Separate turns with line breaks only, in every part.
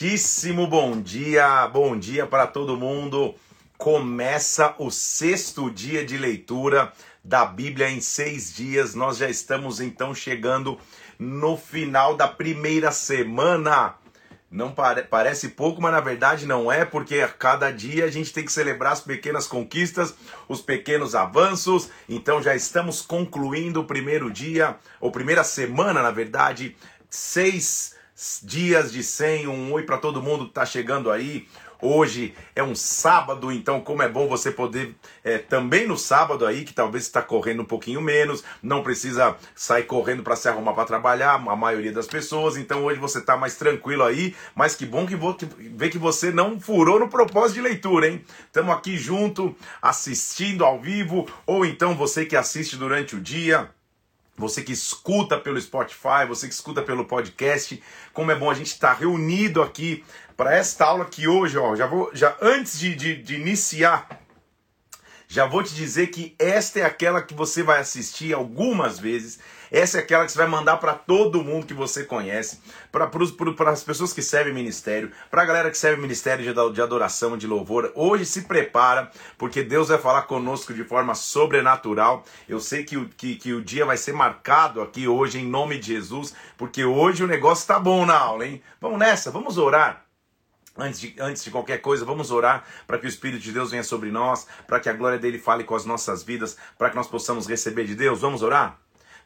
Muitíssimo bom dia, bom dia para todo mundo. Começa o sexto dia de leitura da Bíblia em seis dias. Nós já estamos então chegando no final da primeira semana. Não pare parece pouco, mas na verdade não é, porque a cada dia a gente tem que celebrar as pequenas conquistas, os pequenos avanços. Então já estamos concluindo o primeiro dia, ou primeira semana, na verdade, seis dias de 100, um oi para todo mundo que está chegando aí. Hoje é um sábado, então como é bom você poder é, também no sábado aí, que talvez está correndo um pouquinho menos, não precisa sair correndo para se arrumar para trabalhar, a maioria das pessoas. Então hoje você está mais tranquilo aí, mas que bom que, vou, que ver que você não furou no propósito de leitura, hein? Estamos aqui junto, assistindo ao vivo, ou então você que assiste durante o dia você que escuta pelo Spotify, você que escuta pelo podcast, como é bom a gente estar tá reunido aqui para esta aula que hoje, ó, já vou, já antes de, de, de iniciar, já vou te dizer que esta é aquela que você vai assistir algumas vezes essa é aquela que você vai mandar para todo mundo que você conhece, para as pessoas que servem ministério, para a galera que serve ministério de, de adoração, de louvor. Hoje se prepara, porque Deus vai falar conosco de forma sobrenatural. Eu sei que o, que, que o dia vai ser marcado aqui hoje, em nome de Jesus, porque hoje o negócio está bom na aula, hein? Vamos nessa, vamos orar. Antes de, antes de qualquer coisa, vamos orar para que o Espírito de Deus venha sobre nós, para que a glória dele fale com as nossas vidas, para que nós possamos receber de Deus. Vamos orar?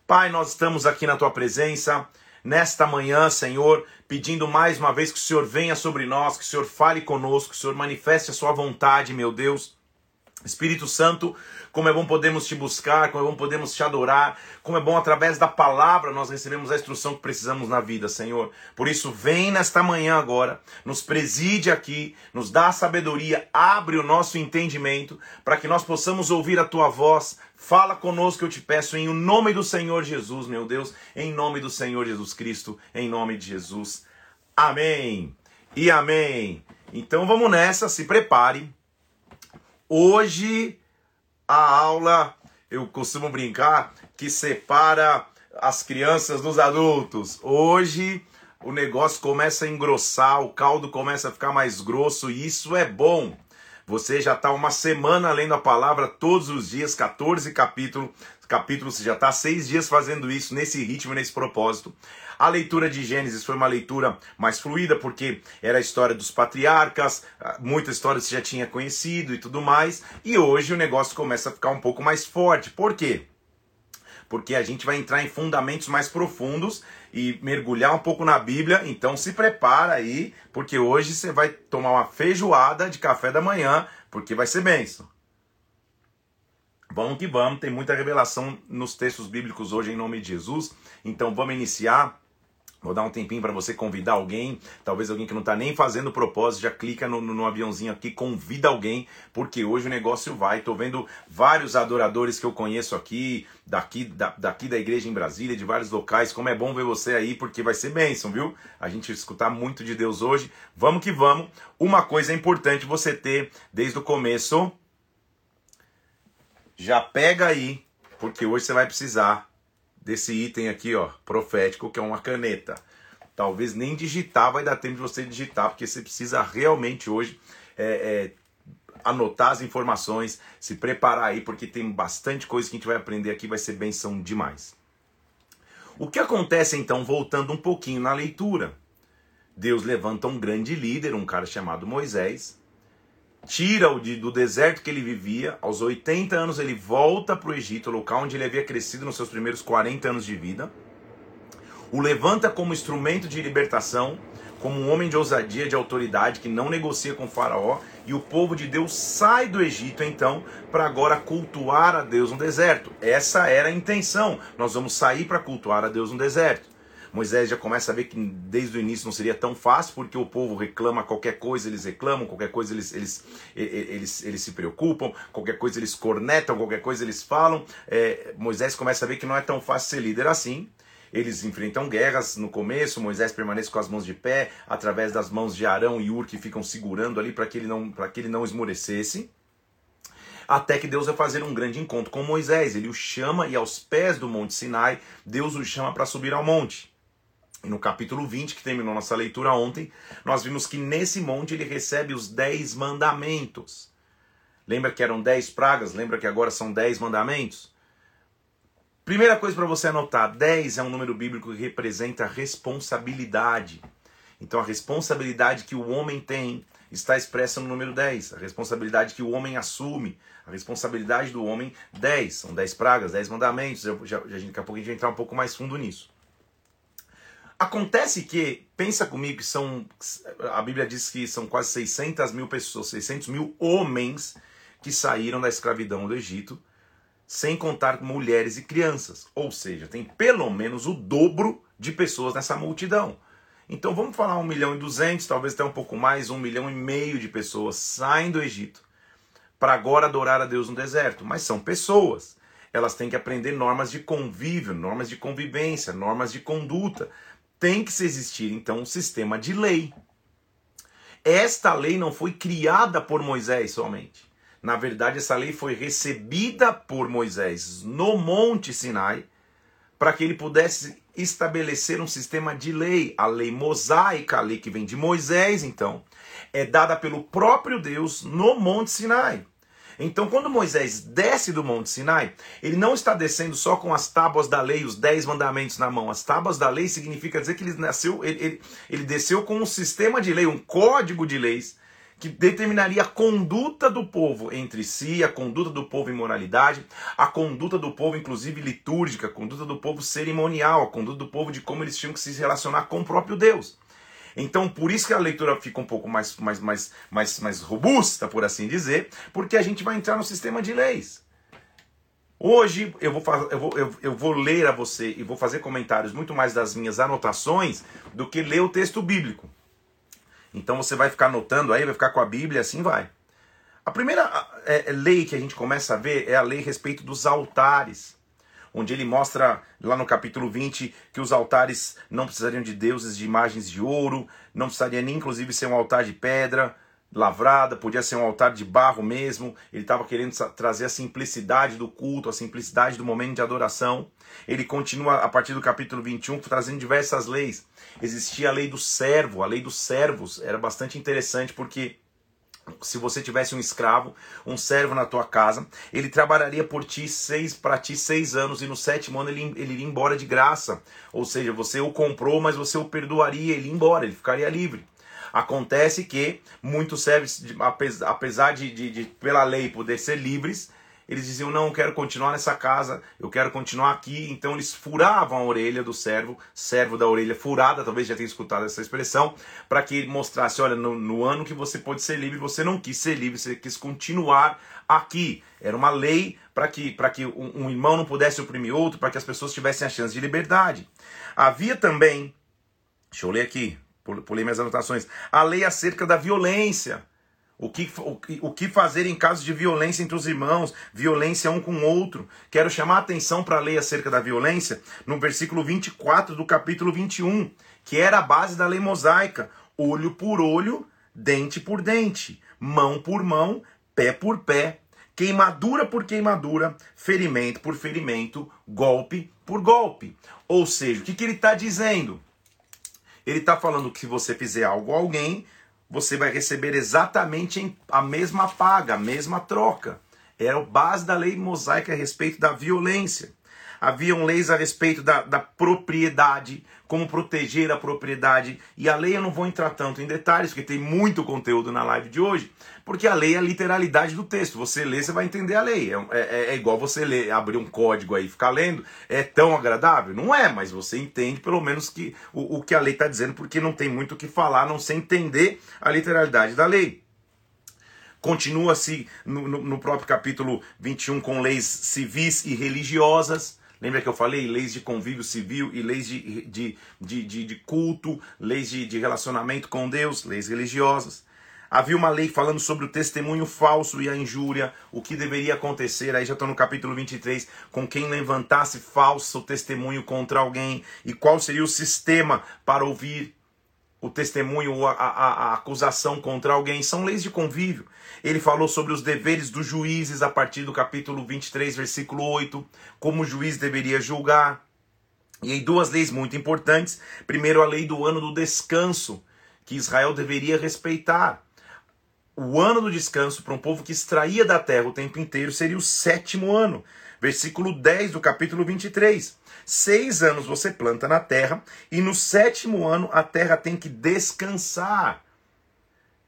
Pai, nós estamos aqui na tua presença nesta manhã, Senhor, pedindo mais uma vez que o Senhor venha sobre nós, que o Senhor fale conosco, que o Senhor manifeste a sua vontade, meu Deus. Espírito Santo, como é bom podermos te buscar, como é bom podermos te adorar, como é bom através da palavra nós recebemos a instrução que precisamos na vida, Senhor. Por isso, vem nesta manhã agora, nos preside aqui, nos dá sabedoria, abre o nosso entendimento, para que nós possamos ouvir a tua voz. Fala conosco, eu te peço, em nome do Senhor Jesus, meu Deus, em nome do Senhor Jesus Cristo, em nome de Jesus. Amém e amém. Então vamos nessa, se prepare Hoje a aula, eu costumo brincar, que separa as crianças dos adultos. Hoje o negócio começa a engrossar, o caldo começa a ficar mais grosso e isso é bom. Você já está uma semana lendo a palavra todos os dias, 14 capítulos, capítulos, você já está seis dias fazendo isso, nesse ritmo, nesse propósito. A leitura de Gênesis foi uma leitura mais fluida, porque era a história dos patriarcas, ah, muitas histórias você já tinha conhecido e tudo mais. E hoje o negócio começa a ficar um pouco mais forte. Por quê? Porque a gente vai entrar em fundamentos mais profundos e mergulhar um pouco na Bíblia. Então se prepara aí, porque hoje você vai tomar uma feijoada de café da manhã, porque vai ser benção. Vamos que vamos, tem muita revelação nos textos bíblicos hoje em nome de Jesus. Então vamos iniciar. Vou dar um tempinho para você convidar alguém, talvez alguém que não está nem fazendo propósito, já clica no, no, no, aviãozinho aqui, convida alguém, porque hoje o negócio vai. Estou vendo vários adoradores que eu conheço aqui, daqui da, daqui da igreja em Brasília, de vários locais. Como é bom ver você aí, porque vai ser bênção, viu? A gente escutar muito de Deus hoje. Vamos que vamos. Uma coisa é importante você ter desde o começo. Já pega aí, porque hoje você vai precisar desse item aqui, ó, profético, que é uma caneta. Talvez nem digitar vai dar tempo de você digitar, porque você precisa realmente hoje é, é, anotar as informações, se preparar aí, porque tem bastante coisa que a gente vai aprender aqui, vai ser benção demais. O que acontece então, voltando um pouquinho na leitura? Deus levanta um grande líder, um cara chamado Moisés, tira-o de, do deserto que ele vivia. Aos 80 anos ele volta para o Egito, local onde ele havia crescido nos seus primeiros 40 anos de vida. O levanta como instrumento de libertação, como um homem de ousadia, de autoridade, que não negocia com o faraó. E o povo de Deus sai do Egito então para agora cultuar a Deus no deserto. Essa era a intenção. Nós vamos sair para cultuar a Deus no deserto. Moisés já começa a ver que desde o início não seria tão fácil, porque o povo reclama qualquer coisa, eles reclamam, qualquer coisa eles, eles, eles, eles, eles se preocupam, qualquer coisa eles cornetam, qualquer coisa eles falam. É, Moisés começa a ver que não é tão fácil ser líder assim. Eles enfrentam guerras no começo, Moisés permanece com as mãos de pé, através das mãos de Arão e Ur que ficam segurando ali para que ele não para que ele não esmorecesse. Até que Deus vai fazer um grande encontro com Moisés. Ele o chama e aos pés do Monte Sinai, Deus o chama para subir ao monte. E no capítulo 20, que terminou nossa leitura ontem, nós vimos que nesse monte ele recebe os dez mandamentos. Lembra que eram dez pragas? Lembra que agora são dez mandamentos? Primeira coisa para você anotar: 10 é um número bíblico que representa responsabilidade. Então a responsabilidade que o homem tem está expressa no número 10. A responsabilidade que o homem assume, a responsabilidade do homem, 10. São 10 pragas, 10 mandamentos. Eu, já, já, daqui a pouco a gente vai entrar um pouco mais fundo nisso. Acontece que, pensa comigo, que são. A Bíblia diz que são quase 600 mil pessoas, 600 mil homens que saíram da escravidão do Egito, sem contar mulheres e crianças. Ou seja, tem pelo menos o dobro de pessoas nessa multidão. Então vamos falar 1 milhão e 200, talvez até um pouco mais, 1 milhão e meio de pessoas saem do Egito para agora adorar a Deus no deserto. Mas são pessoas. Elas têm que aprender normas de convívio, normas de convivência, normas de conduta. Tem que se existir então um sistema de lei. Esta lei não foi criada por Moisés somente. Na verdade, essa lei foi recebida por Moisés no Monte Sinai para que ele pudesse estabelecer um sistema de lei, a lei mosaica, a lei que vem de Moisés, então, é dada pelo próprio Deus no Monte Sinai. Então, quando Moisés desce do Monte Sinai, ele não está descendo só com as tábuas da lei, os dez mandamentos na mão. As tábuas da lei significa dizer que ele nasceu, ele, ele, ele desceu com um sistema de lei, um código de leis que determinaria a conduta do povo entre si, a conduta do povo em moralidade, a conduta do povo, inclusive litúrgica, a conduta do povo cerimonial, a conduta do povo de como eles tinham que se relacionar com o próprio Deus. Então, por isso que a leitura fica um pouco mais, mais, mais, mais, mais robusta, por assim dizer, porque a gente vai entrar no sistema de leis. Hoje eu vou, eu, vou, eu, eu vou ler a você e vou fazer comentários muito mais das minhas anotações do que ler o texto bíblico. Então você vai ficar anotando aí, vai ficar com a Bíblia, assim vai. A primeira é, lei que a gente começa a ver é a lei a respeito dos altares, onde ele mostra lá no capítulo 20 que os altares não precisariam de deuses de imagens de ouro, não precisaria nem inclusive ser um altar de pedra lavrada, podia ser um altar de barro mesmo. Ele estava querendo trazer a simplicidade do culto, a simplicidade do momento de adoração. Ele continua a partir do capítulo 21 trazendo diversas leis existia a lei do servo, a lei dos servos. Era bastante interessante porque se você tivesse um escravo, um servo na tua casa, ele trabalharia por ti seis para ti seis anos e no sétimo ano ele, ele iria embora de graça. Ou seja, você o comprou, mas você o perdoaria, ele ia embora, ele ficaria livre. Acontece que muitos servos, apesar de, de, de pela lei poder ser livres, eles diziam: Não, eu quero continuar nessa casa, eu quero continuar aqui. Então eles furavam a orelha do servo, servo da orelha furada, talvez já tenha escutado essa expressão, para que ele mostrasse: Olha, no, no, ano que você pode ser livre, você não quis ser livre, você quis continuar aqui. Era uma lei para que, que um, um irmão não pudesse oprimir outro, para que as pessoas tivessem a chance de liberdade. Havia também, deixa eu ler aqui, pulei minhas anotações, a lei acerca da violência. O que, o, o que fazer em caso de violência entre os irmãos, violência um com o outro. Quero chamar a atenção para a lei acerca da violência no versículo 24 do capítulo 21, que era a base da lei mosaica: olho por olho, dente por dente, mão por mão, pé por pé, queimadura por queimadura, ferimento por ferimento, golpe por golpe. Ou seja, o que, que ele está dizendo? Ele está falando que se você fizer algo a alguém, você vai receber exatamente a mesma paga, a mesma troca. Era a base da lei mosaica a respeito da violência. Haviam leis a respeito da, da propriedade, como proteger a propriedade. E a lei eu não vou entrar tanto em detalhes, porque tem muito conteúdo na live de hoje. Porque a lei é a literalidade do texto. Você lê, você vai entender a lei. É, é, é igual você ler, abrir um código aí e ficar lendo. É tão agradável? Não é, mas você entende pelo menos que o, o que a lei está dizendo, porque não tem muito o que falar, não sem entender a literalidade da lei. Continua-se no, no, no próprio capítulo 21 com leis civis e religiosas. Lembra que eu falei leis de convívio civil e leis de, de, de, de, de culto, leis de, de relacionamento com Deus, leis religiosas. Havia uma lei falando sobre o testemunho falso e a injúria, o que deveria acontecer, aí já estou no capítulo 23, com quem levantasse falso testemunho contra alguém e qual seria o sistema para ouvir o testemunho, a, a, a, acusação contra alguém, são leis de convívio. Ele falou sobre os deveres dos juízes a partir do capítulo 23, versículo 8, como o juiz deveria julgar. E aí duas leis muito importantes. Primeiro a lei do ano do descanso, que Israel deveria respeitar. O ano do descanso para um povo que extraía da terra o tempo inteiro seria o sétimo ano. Versículo 10 do capítulo 23. Seis anos você planta na terra, e no sétimo ano a terra tem que descansar.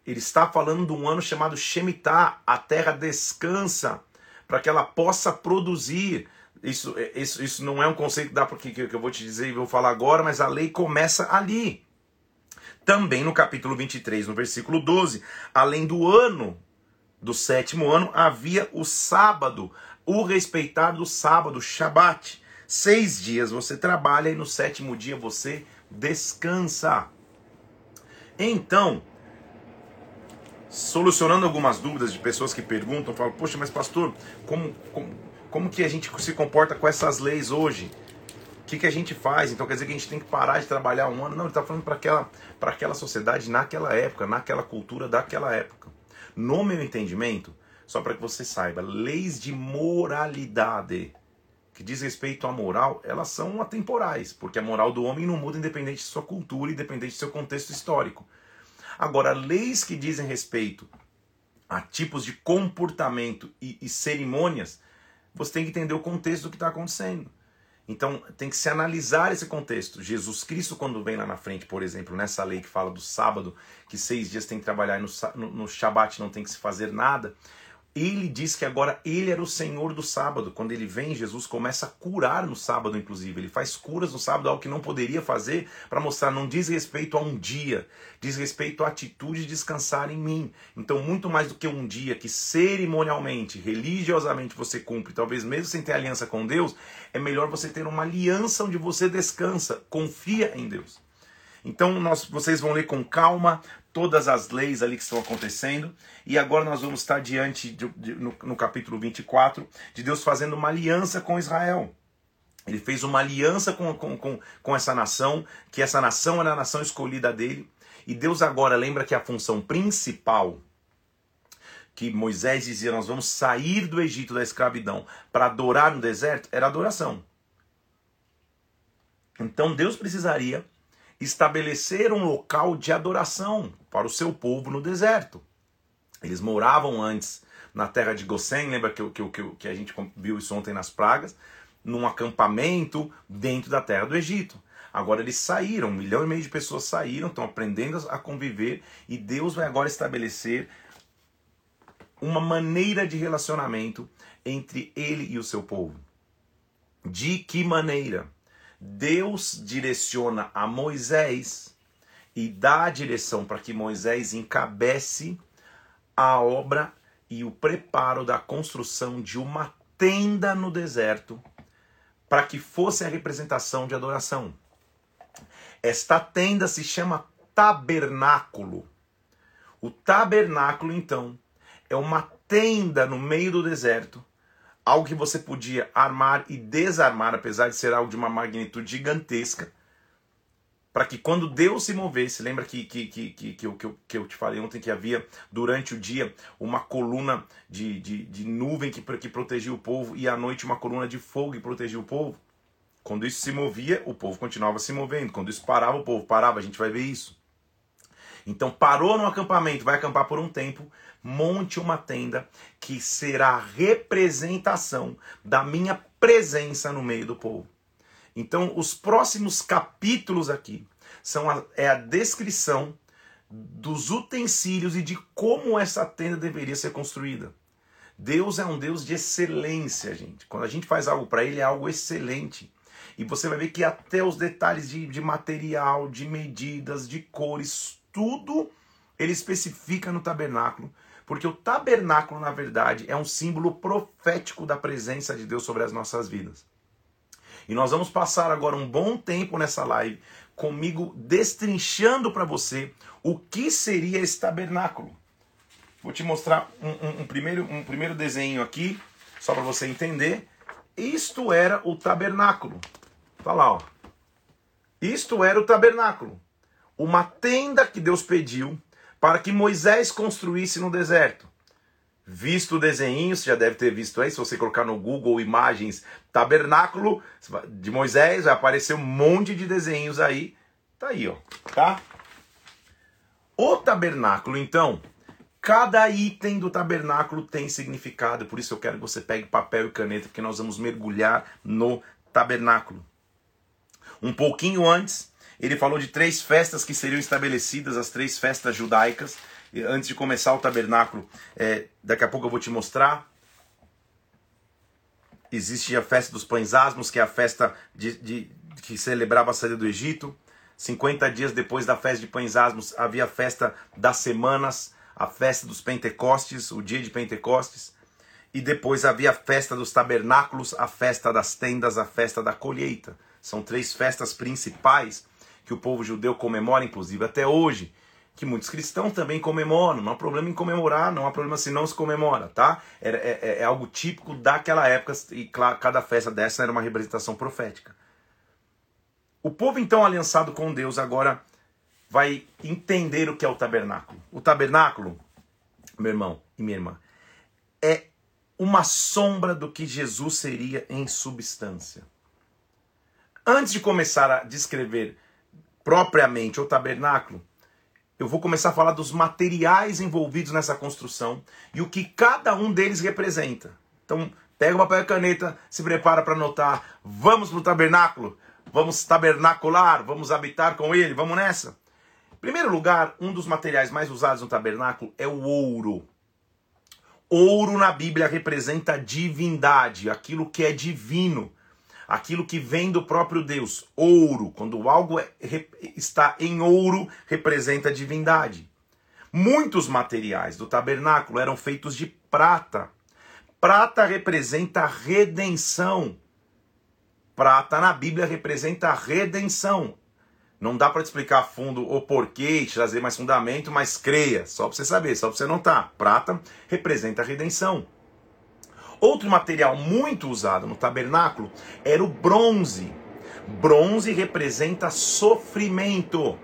Ele está falando de um ano chamado Shemitah, a terra descansa, para que ela possa produzir. Isso, isso, isso não é um conceito da porque que eu vou te dizer e vou falar agora, mas a lei começa ali. Também no capítulo 23, no versículo 12, além do ano do sétimo ano, havia o sábado, o respeitar do sábado, Shabat. Seis dias você trabalha e no sétimo dia você descansa. Então, solucionando algumas dúvidas de pessoas que perguntam, falam, poxa, mas pastor, como, como, como que a gente se comporta com essas leis hoje? O que, que a gente faz? Então quer dizer que a gente tem que parar de trabalhar um ano? Não, ele está falando para aquela, aquela sociedade naquela época, naquela cultura daquela época. No meu entendimento, só para que você saiba, leis de moralidade que diz respeito à moral, elas são atemporais, porque a moral do homem não muda independente de sua cultura, independente de seu contexto histórico. Agora, leis que dizem respeito a tipos de comportamento e, e cerimônias, você tem que entender o contexto do que está acontecendo. Então, tem que se analisar esse contexto. Jesus Cristo, quando vem lá na frente, por exemplo, nessa lei que fala do sábado, que seis dias tem que trabalhar e no, no, no Shabat não tem que se fazer nada, ele diz que agora ele era o Senhor do sábado. Quando ele vem, Jesus começa a curar no sábado, inclusive. Ele faz curas no sábado, algo que não poderia fazer, para mostrar, não diz respeito a um dia, diz respeito à atitude de descansar em mim. Então, muito mais do que um dia que cerimonialmente, religiosamente você cumpre, talvez mesmo sem ter aliança com Deus, é melhor você ter uma aliança onde você descansa, confia em Deus. Então, nós, vocês vão ler com calma, todas as leis ali que estão acontecendo. E agora nós vamos estar diante, de, de, no, no capítulo 24, de Deus fazendo uma aliança com Israel. Ele fez uma aliança com, com, com, com essa nação, que essa nação era a nação escolhida dele. E Deus agora lembra que a função principal que Moisés dizia: Nós vamos sair do Egito da escravidão para adorar no deserto, era adoração. Então Deus precisaria estabelecer um local de adoração para o seu povo no deserto. Eles moravam antes na terra de Gossém, lembra que, que, que, que a gente viu isso ontem nas pragas? Num acampamento dentro da terra do Egito. Agora eles saíram, um milhão e meio de pessoas saíram, estão aprendendo a conviver e Deus vai agora estabelecer uma maneira de relacionamento entre ele e o seu povo. De que maneira? Deus direciona a Moisés e dá a direção para que Moisés encabece a obra e o preparo da construção de uma tenda no deserto para que fosse a representação de adoração. Esta tenda se chama tabernáculo. O tabernáculo, então, é uma tenda no meio do deserto algo que você podia armar e desarmar, apesar de ser algo de uma magnitude gigantesca, para que quando Deus se movesse, lembra que, que, que, que, que, eu, que, eu, que eu te falei ontem que havia durante o dia uma coluna de, de, de nuvem que, que protegia o povo e à noite uma coluna de fogo que protegia o povo? Quando isso se movia, o povo continuava se movendo. Quando isso parava, o povo parava. A gente vai ver isso. Então parou no acampamento, vai acampar por um tempo, monte uma tenda que será a representação da minha presença no meio do povo. Então, os próximos capítulos aqui são a, é a descrição dos utensílios e de como essa tenda deveria ser construída. Deus é um Deus de excelência, gente. Quando a gente faz algo para Ele, é algo excelente. E você vai ver que até os detalhes de, de material, de medidas, de cores, tudo ele especifica no tabernáculo porque o tabernáculo, na verdade, é um símbolo profético da presença de Deus sobre as nossas vidas. E nós vamos passar agora um bom tempo nessa live comigo destrinchando para você o que seria esse tabernáculo. Vou te mostrar um, um, um primeiro, um primeiro desenho aqui, só para você entender. Isto era o tabernáculo. Tá lá, ó. Isto era o tabernáculo. Uma tenda que Deus pediu para que Moisés construísse no deserto. visto o desenho, você já deve ter visto aí, se você colocar no Google imagens tabernáculo de Moisés, vai aparecer um monte de desenhos aí. Tá aí, ó, tá? O tabernáculo, então, cada item do tabernáculo tem significado, por isso eu quero que você pegue papel e caneta, porque nós vamos mergulhar no tabernáculo. Um pouquinho antes, ele falou de três festas que seriam estabelecidas, as três festas judaicas antes de começar o tabernáculo, é, daqui a pouco eu vou te mostrar. Existe a festa dos pães asmos, que é a festa de, de, que celebrava a saída do Egito. 50 dias depois da festa de pães asmos, havia a festa das semanas, a festa dos Pentecostes, o dia de Pentecostes. E depois havia a festa dos tabernáculos, a festa das tendas, a festa da colheita. São três festas principais que o povo judeu comemora, inclusive até hoje que muitos cristãos também comemoram. Não há problema em comemorar, não há problema se não se comemora, tá? É, é, é algo típico daquela época e claro, cada festa dessa era uma representação profética. O povo então aliançado com Deus agora vai entender o que é o tabernáculo. O tabernáculo, meu irmão e minha irmã, é uma sombra do que Jesus seria em substância. Antes de começar a descrever propriamente o tabernáculo, eu vou começar a falar dos materiais envolvidos nessa construção e o que cada um deles representa. Então, pega o papel e caneta, se prepara para anotar. Vamos para o tabernáculo, vamos tabernacular, vamos habitar com ele, vamos nessa. Em primeiro lugar, um dos materiais mais usados no tabernáculo é o ouro. Ouro na Bíblia representa divindade, aquilo que é divino aquilo que vem do próprio Deus. Ouro, quando algo é, está em ouro, representa a divindade. Muitos materiais do tabernáculo eram feitos de prata. Prata representa a redenção. Prata na Bíblia representa a redenção. Não dá para te explicar a fundo o porquê e trazer mais fundamento, mas creia, só para você saber, só para você notar. Prata representa a redenção. Outro material muito usado no tabernáculo era o bronze. Bronze representa sofrimento.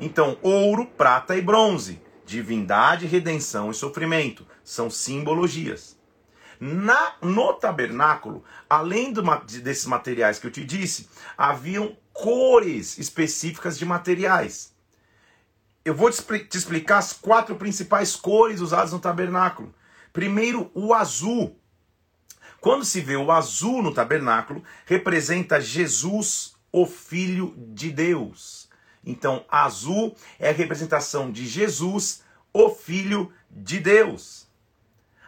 Então, ouro, prata e bronze, divindade, redenção e sofrimento, são simbologias. Na, no tabernáculo, além do, desses materiais que eu te disse, haviam cores específicas de materiais. Eu vou te, te explicar as quatro principais cores usadas no tabernáculo. Primeiro, o azul. Quando se vê o azul no tabernáculo, representa Jesus, o Filho de Deus. Então, azul é a representação de Jesus, o Filho de Deus.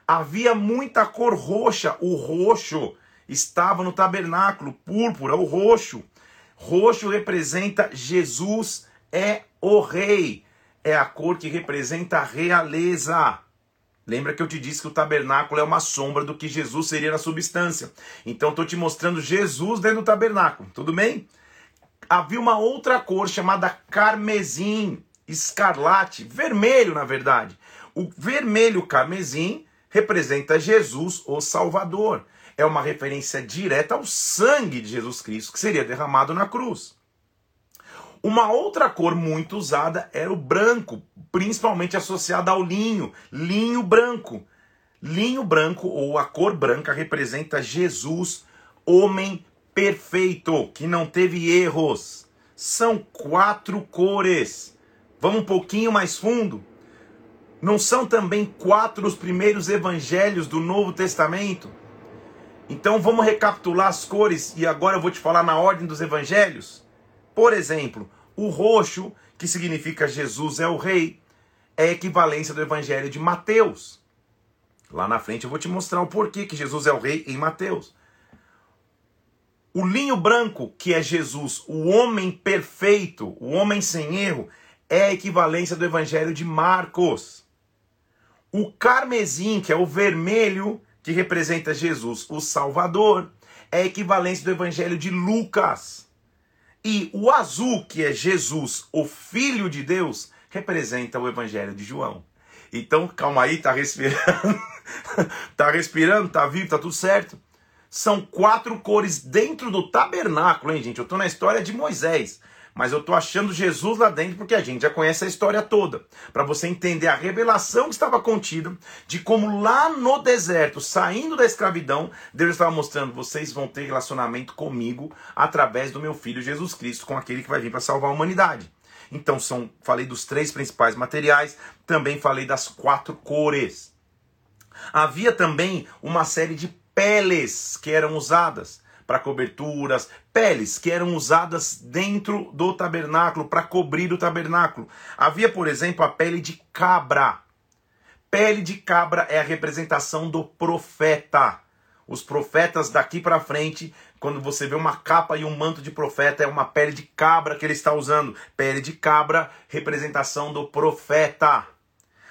Havia muita cor roxa, o roxo estava no tabernáculo, púrpura, o roxo. Roxo representa Jesus é o rei. É a cor que representa a realeza. Lembra que eu te disse que o tabernáculo é uma sombra do que Jesus seria na substância. Então estou te mostrando Jesus dentro do tabernáculo, tudo bem? Havia uma outra cor chamada carmesim, escarlate, vermelho na verdade. O vermelho carmesim representa Jesus, o Salvador. É uma referência direta ao sangue de Jesus Cristo que seria derramado na cruz. Uma outra cor muito usada era o branco, principalmente associada ao linho, linho branco. Linho branco ou a cor branca representa Jesus, homem perfeito, que não teve erros. São quatro cores. Vamos um pouquinho mais fundo. Não são também quatro os primeiros evangelhos do Novo Testamento? Então vamos recapitular as cores e agora eu vou te falar na ordem dos evangelhos. Por exemplo, o roxo, que significa Jesus é o rei, é a equivalência do evangelho de Mateus. Lá na frente eu vou te mostrar o porquê que Jesus é o rei em Mateus. O linho branco, que é Jesus, o homem perfeito, o homem sem erro, é a equivalência do evangelho de Marcos. O carmesim, que é o vermelho, que representa Jesus, o Salvador, é a equivalência do evangelho de Lucas. E o azul, que é Jesus, o Filho de Deus, representa o Evangelho de João. Então, calma aí, tá respirando. tá respirando, tá vivo, tá tudo certo. São quatro cores dentro do tabernáculo, hein, gente? Eu tô na história de Moisés. Mas eu tô achando Jesus lá dentro porque a gente já conhece a história toda. Para você entender a revelação que estava contida de como lá no deserto, saindo da escravidão, Deus estava mostrando: vocês vão ter relacionamento comigo através do meu filho Jesus Cristo, com aquele que vai vir para salvar a humanidade. Então, são, falei dos três principais materiais, também falei das quatro cores. Havia também uma série de peles que eram usadas para coberturas, peles que eram usadas dentro do tabernáculo para cobrir o tabernáculo. Havia, por exemplo, a pele de cabra. Pele de cabra é a representação do profeta. Os profetas daqui para frente, quando você vê uma capa e um manto de profeta, é uma pele de cabra que ele está usando. Pele de cabra, representação do profeta.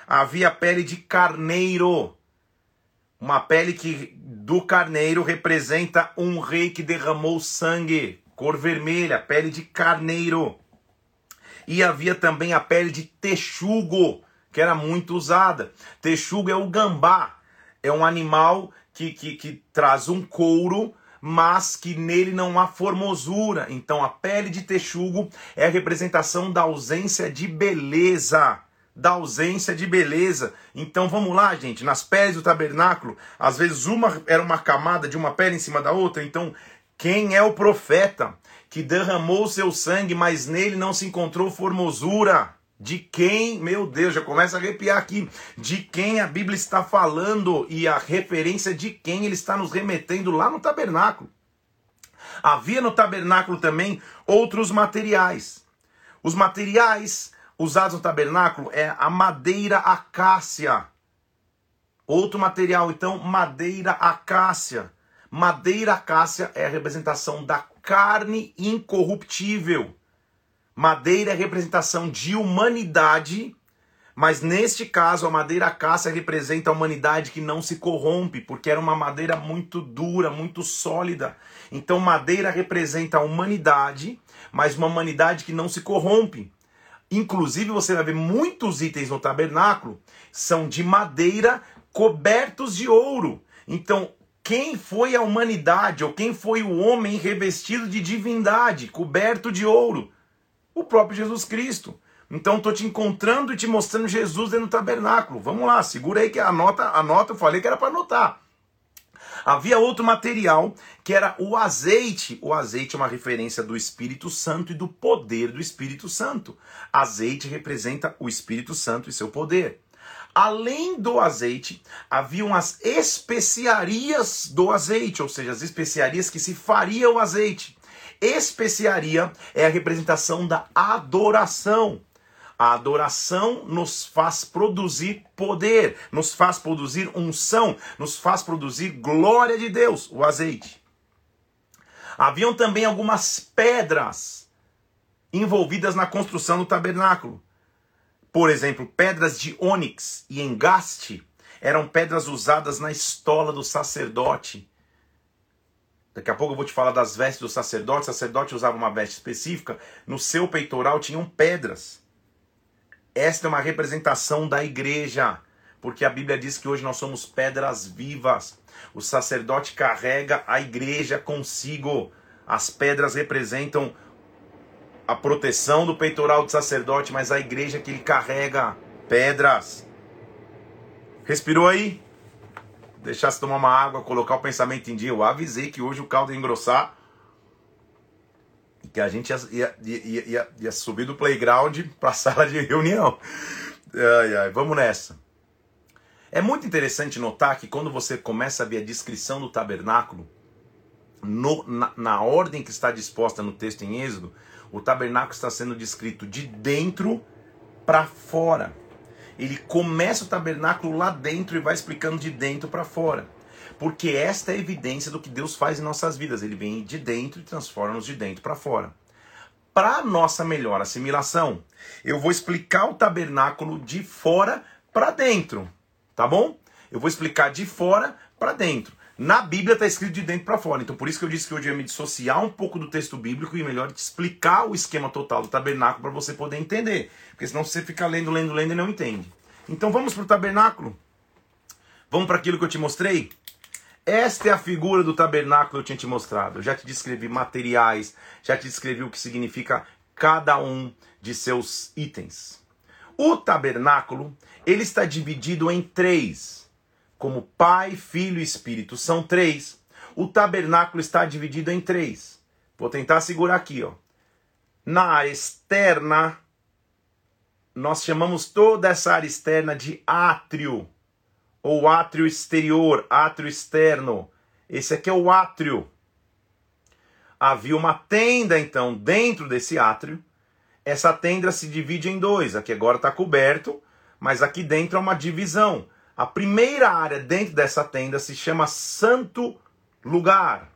Havia pele de carneiro. Uma pele que do carneiro representa um rei que derramou sangue, cor vermelha, pele de carneiro. E havia também a pele de texugo, que era muito usada. Texugo é o gambá, é um animal que, que, que traz um couro, mas que nele não há formosura. Então a pele de texugo é a representação da ausência de beleza da ausência de beleza. Então vamos lá, gente, nas peles do tabernáculo, às vezes uma era uma camada de uma pele em cima da outra. Então, quem é o profeta que derramou seu sangue, mas nele não se encontrou formosura? De quem, meu Deus, já começa a arrepiar aqui, de quem a Bíblia está falando e a referência de quem ele está nos remetendo lá no tabernáculo. Havia no tabernáculo também outros materiais. Os materiais usados no tabernáculo é a madeira acácia. Outro material, então, madeira acácia. Madeira acácia é a representação da carne incorruptível. Madeira é representação de humanidade, mas neste caso a madeira acácia representa a humanidade que não se corrompe, porque era uma madeira muito dura, muito sólida. Então madeira representa a humanidade, mas uma humanidade que não se corrompe. Inclusive, você vai ver muitos itens no tabernáculo são de madeira cobertos de ouro. Então, quem foi a humanidade ou quem foi o homem revestido de divindade, coberto de ouro? O próprio Jesus Cristo. Então estou te encontrando e te mostrando Jesus dentro do tabernáculo. Vamos lá, segura aí que a nota, a nota eu falei que era para anotar. Havia outro material que era o azeite. O azeite é uma referência do Espírito Santo e do poder do Espírito Santo. Azeite representa o Espírito Santo e seu poder. Além do azeite, haviam as especiarias do azeite, ou seja, as especiarias que se faria o azeite. Especiaria é a representação da adoração. A adoração nos faz produzir poder, nos faz produzir unção, nos faz produzir glória de Deus, o azeite. Haviam também algumas pedras envolvidas na construção do tabernáculo. Por exemplo, pedras de ônix e engaste eram pedras usadas na estola do sacerdote. Daqui a pouco eu vou te falar das vestes do sacerdote. O sacerdote usava uma veste específica. No seu peitoral tinham pedras. Esta é uma representação da igreja, porque a Bíblia diz que hoje nós somos pedras vivas. O sacerdote carrega a igreja consigo. As pedras representam a proteção do peitoral do sacerdote, mas a igreja que ele carrega pedras. Respirou aí? Deixasse tomar uma água, colocar o pensamento em dia. Eu avisei que hoje o caldo ia engrossar que a gente ia, ia, ia, ia, ia subir do playground para a sala de reunião. Ai, ai, vamos nessa. É muito interessante notar que quando você começa a ver a descrição do tabernáculo, no, na, na ordem que está disposta no texto em Êxodo, o tabernáculo está sendo descrito de dentro para fora. Ele começa o tabernáculo lá dentro e vai explicando de dentro para fora. Porque esta é a evidência do que Deus faz em nossas vidas. Ele vem de dentro e transforma-nos de dentro para fora. Para nossa melhor assimilação, eu vou explicar o tabernáculo de fora para dentro, tá bom? Eu vou explicar de fora para dentro. Na Bíblia está escrito de dentro para fora. Então por isso que eu disse que hoje eu ia me dissociar um pouco do texto bíblico e melhor te explicar o esquema total do tabernáculo para você poder entender. Porque senão você fica lendo, lendo, lendo e não entende. Então vamos para o tabernáculo. Vamos para aquilo que eu te mostrei? Esta é a figura do tabernáculo que eu tinha te mostrado. Eu já te descrevi materiais, já te descrevi o que significa cada um de seus itens. O tabernáculo, ele está dividido em três, como Pai, Filho e Espírito são três. O tabernáculo está dividido em três. Vou tentar segurar aqui, ó. Na área externa, nós chamamos toda essa área externa de átrio, ou átrio exterior, átrio externo. Esse aqui é o átrio. Havia uma tenda, então, dentro desse átrio. Essa tenda se divide em dois. Aqui agora está coberto, mas aqui dentro é uma divisão. A primeira área dentro dessa tenda se chama Santo Lugar.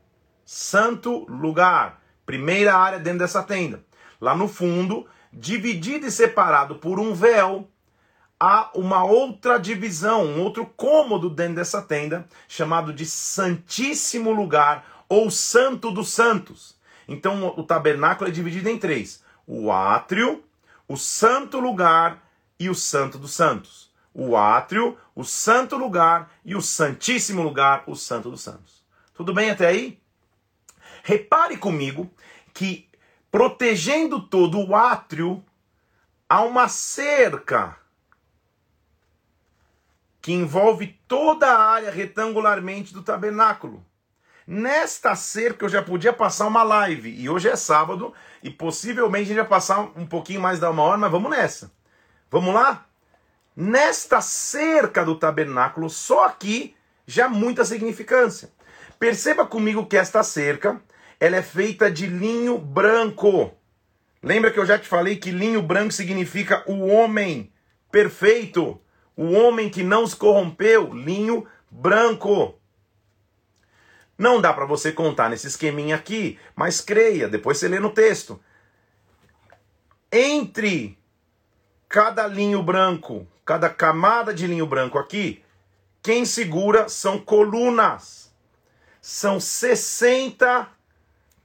Santo Lugar. Primeira área dentro dessa tenda. Lá no fundo, dividido e separado por um véu, há uma outra divisão, um outro cômodo dentro dessa tenda, chamado de Santíssimo Lugar ou Santo dos Santos. Então o tabernáculo é dividido em três: o átrio, o santo lugar e o santo dos santos. O átrio, o santo lugar e o santíssimo lugar, o santo dos santos. Tudo bem até aí? Repare comigo que protegendo todo o átrio há uma cerca que envolve toda a área retangularmente do tabernáculo. Nesta cerca eu já podia passar uma live. E hoje é sábado e possivelmente a gente vai passar um pouquinho mais da uma hora, mas vamos nessa. Vamos lá? Nesta cerca do tabernáculo, só aqui já muita significância. Perceba comigo que esta cerca, ela é feita de linho branco. Lembra que eu já te falei que linho branco significa o homem perfeito, o homem que não se corrompeu, linho branco. Não dá para você contar nesse esqueminha aqui, mas creia, depois você lê no texto. Entre cada linho branco, cada camada de linho branco aqui, quem segura são colunas. São 60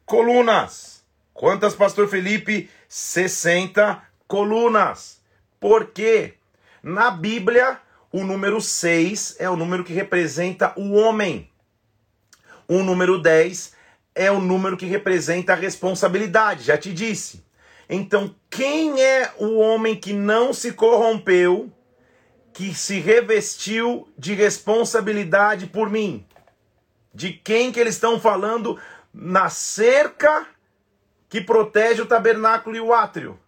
colunas. Quantas, pastor Felipe? 60 colunas. Por quê? Na Bíblia, o número 6 é o número que representa o homem. O número 10 é o número que representa a responsabilidade, já te disse. Então, quem é o homem que não se corrompeu, que se revestiu de responsabilidade por mim? De quem que eles estão falando na cerca que protege o tabernáculo e o átrio?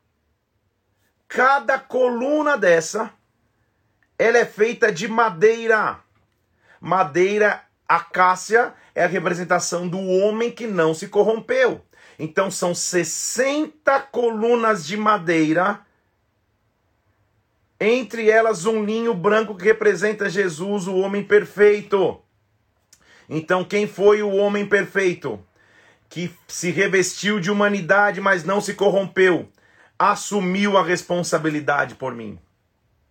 Cada coluna dessa, ela é feita de madeira. Madeira acácia é a representação do homem que não se corrompeu. Então são 60 colunas de madeira, entre elas um linho branco que representa Jesus, o homem perfeito. Então quem foi o homem perfeito? Que se revestiu de humanidade, mas não se corrompeu, assumiu a responsabilidade por mim.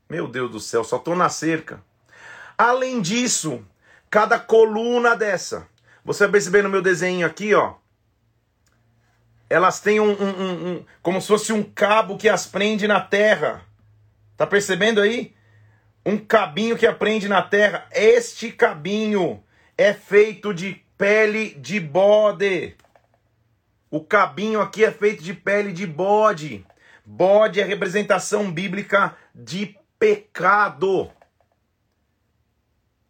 Meu Deus do céu, só estou na cerca. Além disso, cada coluna dessa você vai perceber no meu desenho aqui, ó. Elas têm um, um, um, um, como se fosse um cabo que as prende na terra. Tá percebendo aí? Um cabinho que aprende na terra. Este cabinho é feito de pele de bode. O cabinho aqui é feito de pele de bode. Bode é representação bíblica de pecado.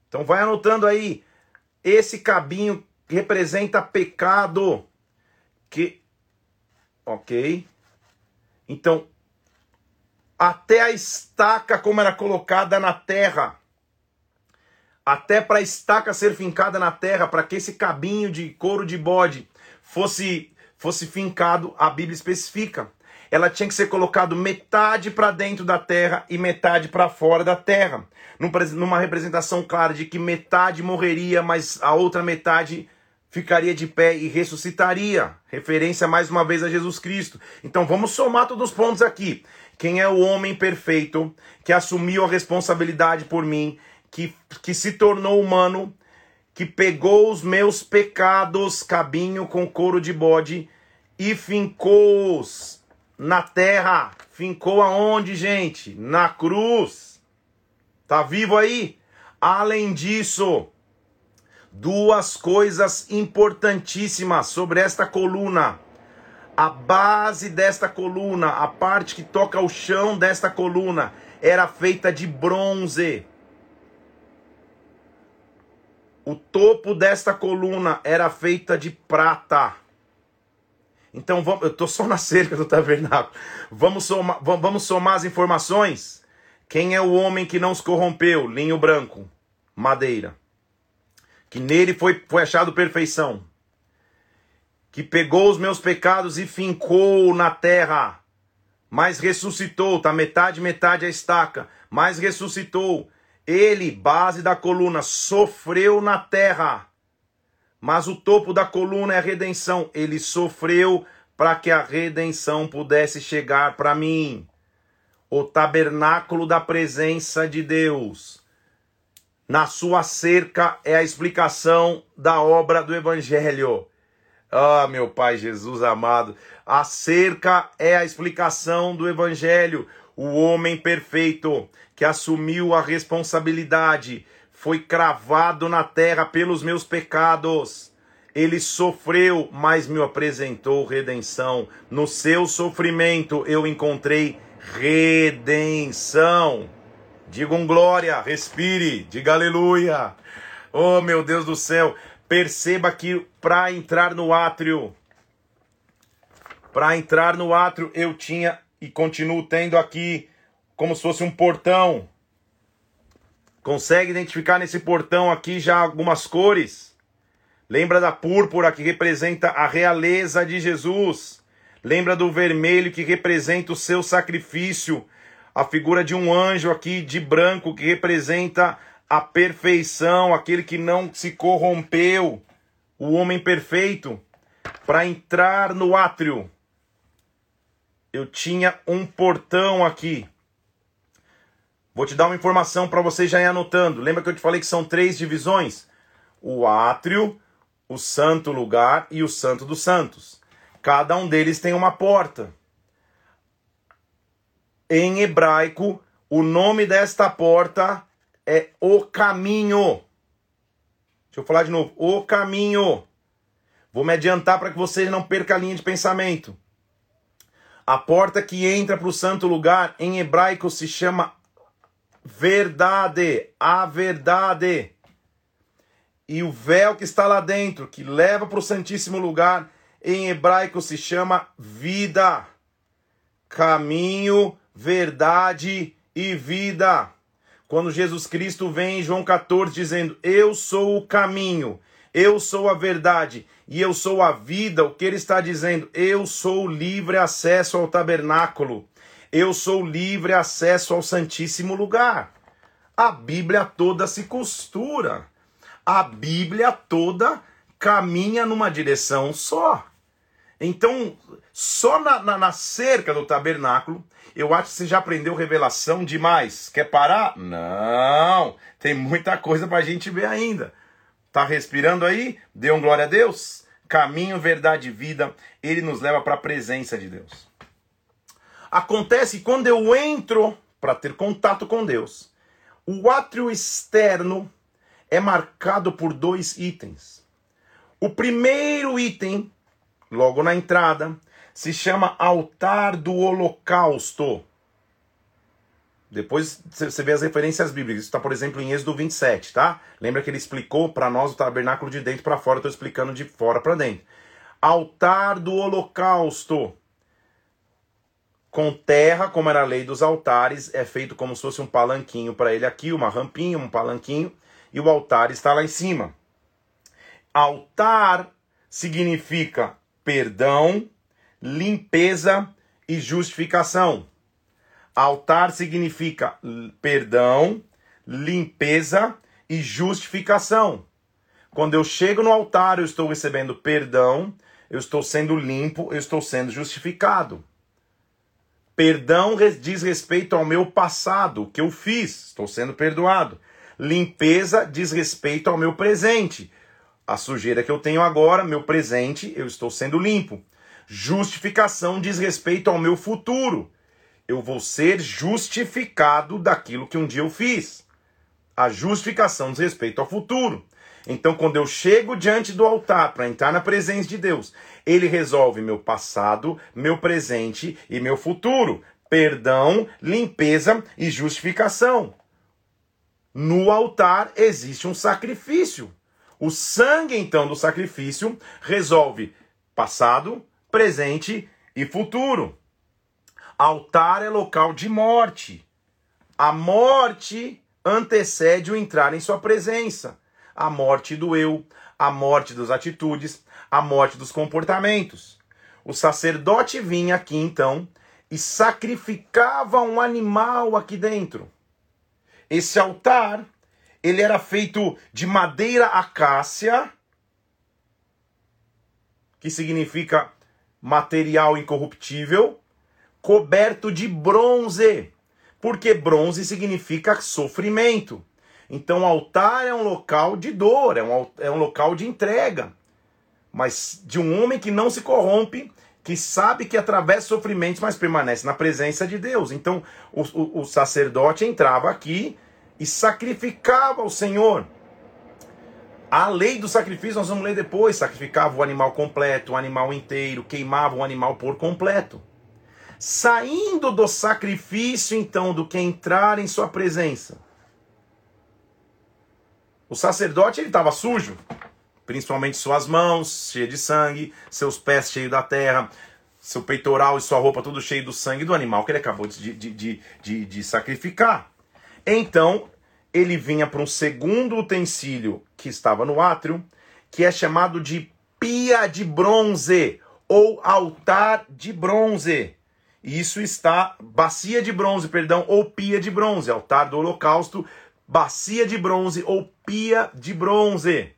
Então vai anotando aí. Esse cabinho representa pecado. Que OK? Então, até a estaca como era colocada na terra, até para a estaca ser fincada na terra, para que esse cabinho de couro de bode fosse fosse fincado, a Bíblia especifica. Ela tinha que ser colocado metade para dentro da terra e metade para fora da terra numa representação clara de que metade morreria, mas a outra metade ficaria de pé e ressuscitaria. Referência mais uma vez a Jesus Cristo. Então vamos somar todos os pontos aqui. Quem é o homem perfeito que assumiu a responsabilidade por mim, que, que se tornou humano, que pegou os meus pecados, cabinho com couro de bode, e fincou-os na terra. Fincou aonde, gente? Na cruz. Tá vivo aí? Além disso, duas coisas importantíssimas sobre esta coluna. A base desta coluna, a parte que toca o chão desta coluna, era feita de bronze. O topo desta coluna era feita de prata. Então vamos, eu estou só na cerca do tabernáculo. Vamos somar, vamos somar as informações. Quem é o homem que não se corrompeu? Linho branco, madeira. Que nele foi, foi achado perfeição. Que pegou os meus pecados e fincou na terra. Mas ressuscitou, tá metade, metade a estaca. Mas ressuscitou. Ele, base da coluna, sofreu na terra mas o topo da coluna é a redenção. Ele sofreu para que a redenção pudesse chegar para mim. O tabernáculo da presença de Deus. Na sua cerca é a explicação da obra do Evangelho. Ah, meu Pai Jesus amado, a cerca é a explicação do Evangelho. O homem perfeito que assumiu a responsabilidade foi cravado na terra pelos meus pecados. Ele sofreu, mas me apresentou redenção. No seu sofrimento eu encontrei redenção. Diga um glória, respire, diga aleluia. Oh, meu Deus do céu, perceba que para entrar no átrio, para entrar no átrio eu tinha e continuo tendo aqui como se fosse um portão. Consegue identificar nesse portão aqui já algumas cores? Lembra da púrpura que representa a realeza de Jesus? Lembra do vermelho que representa o seu sacrifício? A figura de um anjo aqui de branco que representa a perfeição, aquele que não se corrompeu, o homem perfeito. Para entrar no átrio, eu tinha um portão aqui Vou te dar uma informação para você já ir anotando. Lembra que eu te falei que são três divisões? O átrio, o santo lugar e o santo dos santos. Cada um deles tem uma porta. Em hebraico, o nome desta porta é o caminho. Deixa eu falar de novo. O caminho. Vou me adiantar para que você não perca a linha de pensamento. A porta que entra para o santo lugar, em hebraico, se chama verdade, a verdade. E o véu que está lá dentro, que leva para o Santíssimo Lugar, em hebraico se chama vida. Caminho, verdade e vida. Quando Jesus Cristo vem em João 14 dizendo: Eu sou o caminho, eu sou a verdade e eu sou a vida, o que ele está dizendo? Eu sou livre acesso ao tabernáculo eu sou livre acesso ao Santíssimo Lugar. A Bíblia toda se costura. A Bíblia toda caminha numa direção só. Então, só na, na, na, cerca do tabernáculo, eu acho que você já aprendeu revelação demais. Quer parar? Não! Tem muita coisa para a gente ver ainda. Tá respirando aí? Dê um glória a Deus? Caminho, verdade e vida, ele nos leva para a presença de Deus. Acontece quando eu entro para ter contato com Deus, o átrio externo é marcado por dois itens. O primeiro item, logo na entrada, se chama altar do holocausto. Depois você vê as referências bíblicas. Isso está, por exemplo, em Êxodo 27, tá? Lembra que ele explicou para nós o tabernáculo de dentro para fora, estou explicando de fora para dentro. Altar do holocausto com terra, como era a lei dos altares, é feito como se fosse um palanquinho para ele aqui, uma rampinha, um palanquinho, e o altar está lá em cima. Altar significa perdão, limpeza e justificação. Altar significa perdão, limpeza e justificação. Quando eu chego no altar, eu estou recebendo perdão, eu estou sendo limpo, eu estou sendo justificado. Perdão diz respeito ao meu passado, que eu fiz, estou sendo perdoado. Limpeza diz respeito ao meu presente. A sujeira que eu tenho agora, meu presente, eu estou sendo limpo. Justificação diz respeito ao meu futuro. Eu vou ser justificado daquilo que um dia eu fiz. A justificação diz respeito ao futuro. Então, quando eu chego diante do altar para entrar na presença de Deus, ele resolve meu passado, meu presente e meu futuro. Perdão, limpeza e justificação. No altar existe um sacrifício. O sangue, então, do sacrifício resolve passado, presente e futuro. Altar é local de morte. A morte antecede o entrar em sua presença. A morte do eu, a morte das atitudes, a morte dos comportamentos. O sacerdote vinha aqui então e sacrificava um animal aqui dentro. Esse altar, ele era feito de madeira acácia, que significa material incorruptível, coberto de bronze, porque bronze significa sofrimento. Então, o altar é um local de dor, é um, é um local de entrega, mas de um homem que não se corrompe, que sabe que através sofrimentos, mas permanece na presença de Deus. Então, o, o, o sacerdote entrava aqui e sacrificava o Senhor. A lei do sacrifício nós vamos ler depois. Sacrificava o animal completo, o animal inteiro, queimava o animal por completo. Saindo do sacrifício, então, do que entrar em sua presença. O sacerdote ele estava sujo, principalmente suas mãos cheias de sangue, seus pés cheios da terra, seu peitoral e sua roupa tudo cheio do sangue do animal que ele acabou de, de, de, de, de sacrificar. Então ele vinha para um segundo utensílio que estava no átrio, que é chamado de pia de bronze ou altar de bronze. Isso está bacia de bronze, perdão, ou pia de bronze, altar do holocausto, bacia de bronze ou pia de bronze.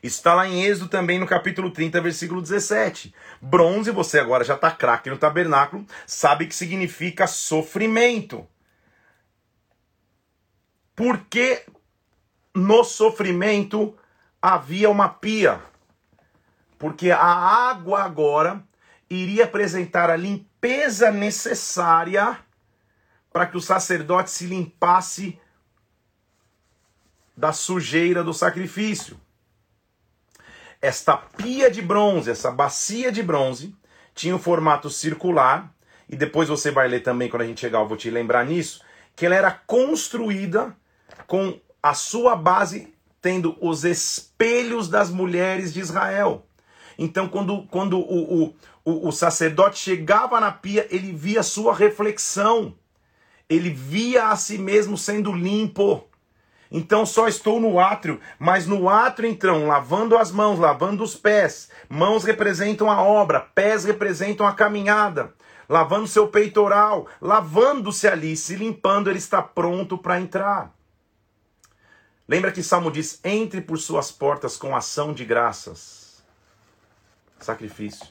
Está lá em Êxodo também no capítulo 30, versículo 17. Bronze, você agora já está craque no tabernáculo, sabe que significa sofrimento. Porque no sofrimento havia uma pia. Porque a água agora iria apresentar a limpeza necessária para que o sacerdote se limpasse da sujeira do sacrifício. Esta pia de bronze, essa bacia de bronze, tinha um formato circular, e depois você vai ler também, quando a gente chegar, eu vou te lembrar nisso, que ela era construída com a sua base tendo os espelhos das mulheres de Israel. Então, quando, quando o, o, o, o sacerdote chegava na pia, ele via a sua reflexão. Ele via a si mesmo sendo limpo. Então só estou no átrio, mas no átrio então, lavando as mãos, lavando os pés. Mãos representam a obra, pés representam a caminhada. Lavando seu peitoral, lavando-se ali, se limpando, ele está pronto para entrar. Lembra que Salmo diz: entre por suas portas com ação de graças. Sacrifício.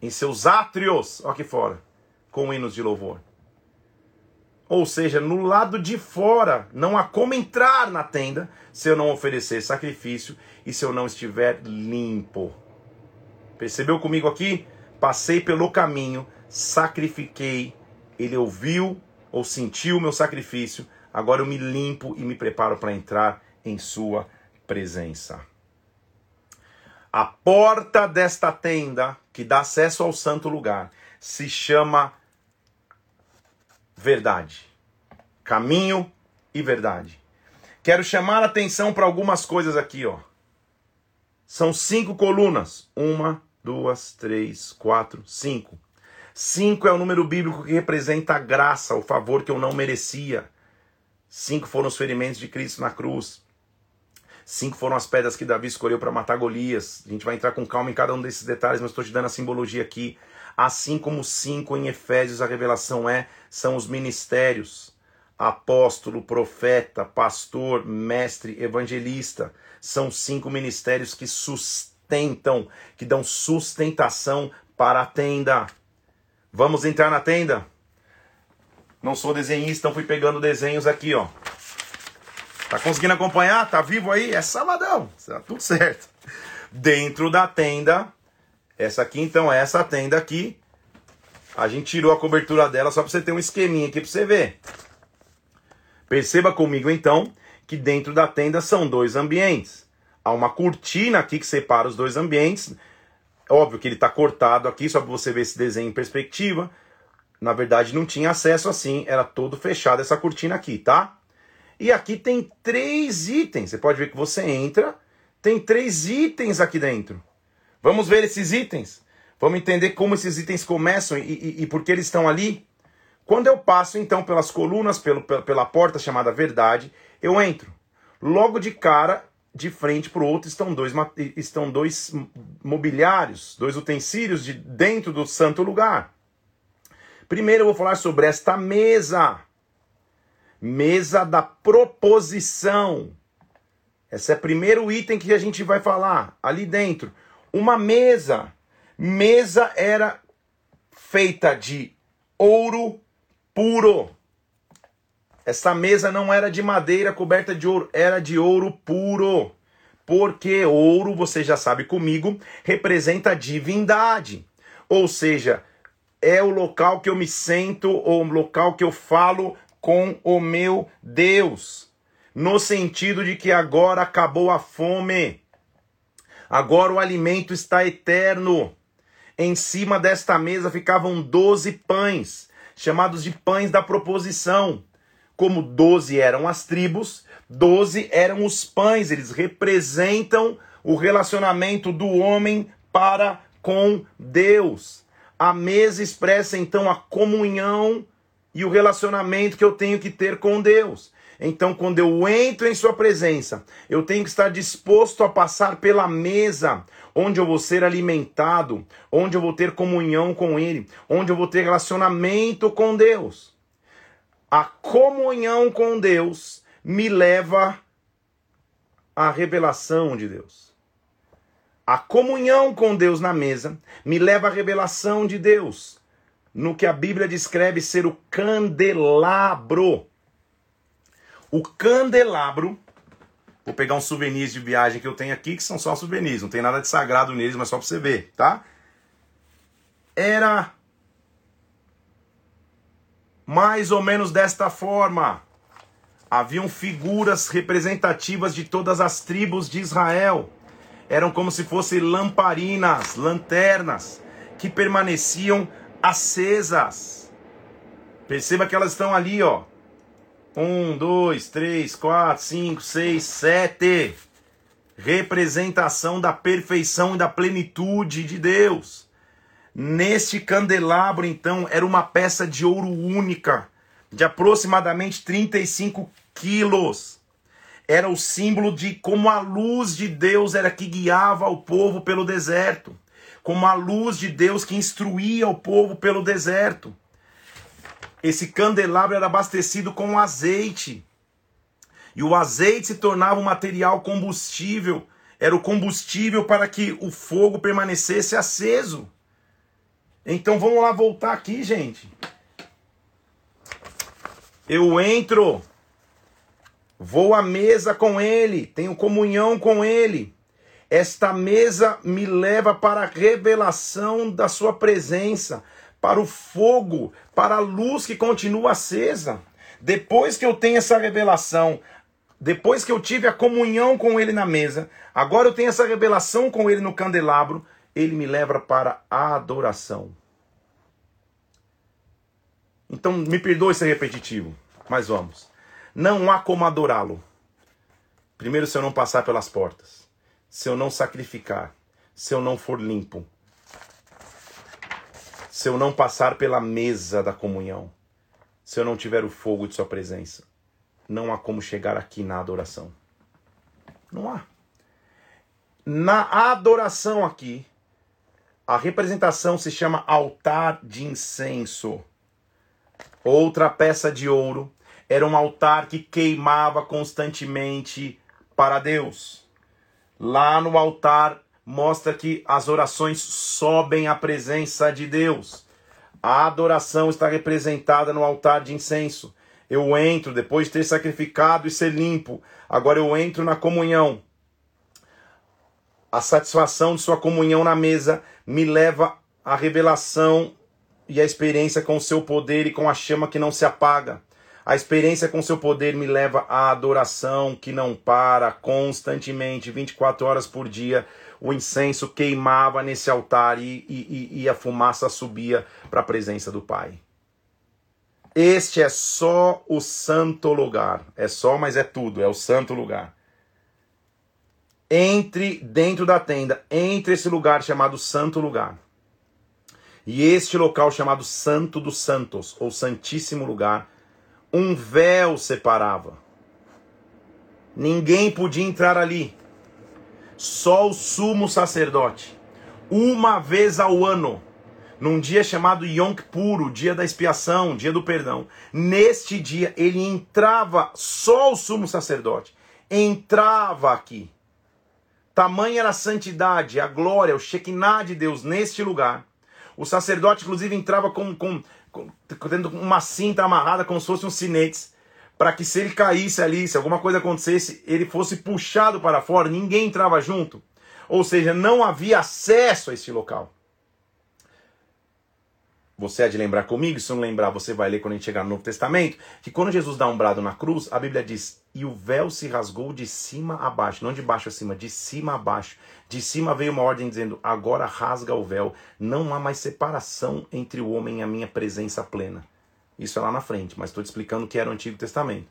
Em seus átrios, ó aqui fora, com hinos de louvor. Ou seja, no lado de fora, não há como entrar na tenda se eu não oferecer sacrifício e se eu não estiver limpo. Percebeu comigo aqui? Passei pelo caminho, sacrifiquei, ele ouviu ou sentiu o meu sacrifício, Agora eu me limpo e me preparo para entrar em Sua presença. A porta desta tenda, que dá acesso ao santo lugar, se chama verdade. Caminho e verdade. Quero chamar a atenção para algumas coisas aqui, ó. São cinco colunas. Uma, duas, três, quatro, cinco. Cinco é o número bíblico que representa a graça, o favor que eu não merecia. Cinco foram os ferimentos de Cristo na cruz. Cinco foram as pedras que Davi escolheu para matar Golias. A gente vai entrar com calma em cada um desses detalhes, mas estou te dando a simbologia aqui. Assim como cinco em Efésios a revelação é, são os ministérios. Apóstolo, profeta, pastor, mestre, evangelista. São cinco ministérios que sustentam, que dão sustentação para a tenda. Vamos entrar na tenda? Não sou desenhista, então fui pegando desenhos aqui, ó. Tá conseguindo acompanhar? Tá vivo aí? É sabadão. Tá tudo certo. Dentro da tenda, essa aqui então, é essa tenda aqui. A gente tirou a cobertura dela só para você ter um esqueminha aqui para você ver. Perceba comigo então que dentro da tenda são dois ambientes. Há uma cortina aqui que separa os dois ambientes. Óbvio que ele está cortado aqui, só para você ver esse desenho em perspectiva. Na verdade, não tinha acesso assim, era todo fechado essa cortina aqui, tá? E aqui tem três itens. Você pode ver que você entra, tem três itens aqui dentro. Vamos ver esses itens? Vamos entender como esses itens começam e, e, e por que eles estão ali? Quando eu passo então pelas colunas, pelo, pela porta chamada Verdade, eu entro. Logo de cara, de frente para o outro, estão dois, estão dois mobiliários, dois utensílios de dentro do santo lugar. Primeiro eu vou falar sobre esta mesa. Mesa da proposição. Esse é o primeiro item que a gente vai falar ali dentro. Uma mesa. Mesa era feita de ouro puro. Essa mesa não era de madeira coberta de ouro, era de ouro puro. Porque ouro, você já sabe comigo, representa divindade. Ou seja, é o local que eu me sento ou o local que eu falo com o meu Deus. No sentido de que agora acabou a fome. Agora o alimento está eterno. Em cima desta mesa ficavam doze pães, chamados de pães da proposição. Como doze eram as tribos, doze eram os pães, eles representam o relacionamento do homem para com Deus. A mesa expressa então a comunhão e o relacionamento que eu tenho que ter com Deus. Então, quando eu entro em Sua presença, eu tenho que estar disposto a passar pela mesa, onde eu vou ser alimentado, onde eu vou ter comunhão com Ele, onde eu vou ter relacionamento com Deus. A comunhão com Deus me leva à revelação de Deus. A comunhão com Deus na mesa me leva à revelação de Deus, no que a Bíblia descreve ser o candelabro. O candelabro, vou pegar uns souvenirs de viagem que eu tenho aqui, que são só souvenirs, não tem nada de sagrado neles, mas só para você ver, tá? Era mais ou menos desta forma. Haviam figuras representativas de todas as tribos de Israel eram como se fossem lamparinas, lanternas, que permaneciam acesas. Perceba que elas estão ali, ó. Um, dois, três, quatro, cinco, seis, sete. Representação da perfeição e da plenitude de Deus. Neste candelabro, então, era uma peça de ouro única, de aproximadamente 35 quilos era o símbolo de como a luz de Deus era que guiava o povo pelo deserto, como a luz de Deus que instruía o povo pelo deserto. Esse candelabro era abastecido com azeite. E o azeite se tornava um material combustível, era o combustível para que o fogo permanecesse aceso. Então vamos lá voltar aqui, gente. Eu entro Vou à mesa com ele, tenho comunhão com ele. Esta mesa me leva para a revelação da sua presença, para o fogo, para a luz que continua acesa. Depois que eu tenho essa revelação, depois que eu tive a comunhão com ele na mesa, agora eu tenho essa revelação com ele no candelabro, ele me leva para a adoração. Então, me perdoe ser repetitivo, mas vamos. Não há como adorá-lo. Primeiro, se eu não passar pelas portas, se eu não sacrificar, se eu não for limpo, se eu não passar pela mesa da comunhão, se eu não tiver o fogo de Sua presença, não há como chegar aqui na adoração. Não há. Na adoração aqui, a representação se chama altar de incenso. Outra peça de ouro era um altar que queimava constantemente para Deus. Lá no altar mostra que as orações sobem à presença de Deus. A adoração está representada no altar de incenso. Eu entro depois de ter sacrificado e ser limpo. Agora eu entro na comunhão. A satisfação de sua comunhão na mesa me leva à revelação e à experiência com o seu poder e com a chama que não se apaga. A experiência com seu poder me leva à adoração que não para constantemente, 24 horas por dia. O incenso queimava nesse altar e, e, e a fumaça subia para a presença do Pai. Este é só o santo lugar. É só, mas é tudo, é o santo lugar. Entre dentro da tenda, entre esse lugar chamado santo lugar. E este local chamado Santo dos Santos, ou Santíssimo Lugar, um véu separava. Ninguém podia entrar ali. Só o sumo sacerdote. Uma vez ao ano, num dia chamado Yom Kippur, o dia da expiação, dia do perdão. Neste dia ele entrava, só o sumo sacerdote entrava aqui. Tamanha era a santidade, a glória, o Shekinah de Deus neste lugar. O sacerdote, inclusive, entrava com, com tendo uma cinta amarrada como se fosse um sinetes, para que se ele caísse ali, se alguma coisa acontecesse, ele fosse puxado para fora, ninguém entrava junto. Ou seja, não havia acesso a esse local. Você é de lembrar comigo, se não lembrar, você vai ler quando a gente chegar no Novo Testamento, que quando Jesus dá um brado na cruz, a Bíblia diz: "E o véu se rasgou de cima a baixo", não de baixo a cima, de cima a baixo. De cima veio uma ordem dizendo: "Agora rasga o véu, não há mais separação entre o homem e a minha presença plena". Isso é lá na frente, mas estou te explicando o que era o Antigo Testamento.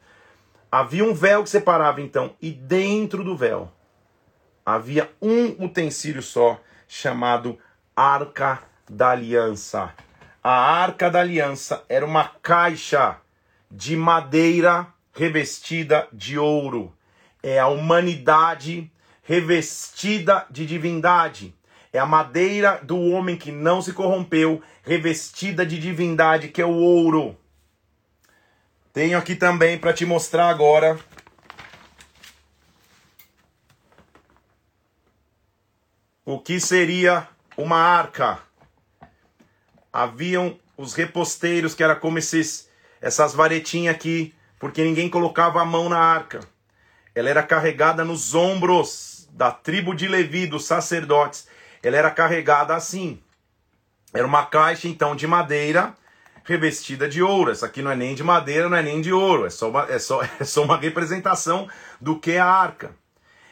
Havia um véu que separava então, e dentro do véu havia um utensílio só, chamado Arca da Aliança. A arca da aliança era uma caixa de madeira revestida de ouro. É a humanidade revestida de divindade. É a madeira do homem que não se corrompeu, revestida de divindade, que é o ouro. Tenho aqui também para te mostrar agora. O que seria uma arca? haviam os reposteiros, que era como esses, essas varetinhas aqui, porque ninguém colocava a mão na arca. Ela era carregada nos ombros da tribo de Levi, dos sacerdotes. Ela era carregada assim. Era uma caixa, então, de madeira revestida de ouro. Essa aqui não é nem de madeira, não é nem de ouro. É só uma, é só, é só uma representação do que é a arca.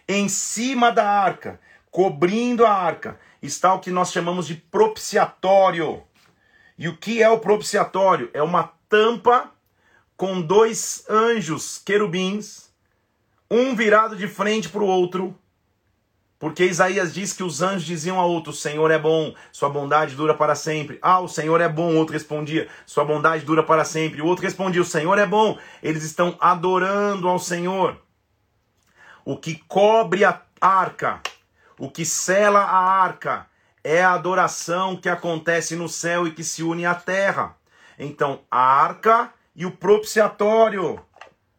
Em cima da arca, cobrindo a arca, está o que nós chamamos de propiciatório. E o que é o propiciatório? É uma tampa com dois anjos querubins, um virado de frente para o outro. Porque Isaías diz que os anjos diziam a outro: Senhor é bom, sua bondade dura para sempre. Ah, o Senhor é bom. O outro respondia: Sua bondade dura para sempre. O outro respondia: O Senhor é bom. Eles estão adorando ao Senhor. O que cobre a arca, o que sela a arca, é a adoração que acontece no céu e que se une à terra. Então, a arca e o propiciatório.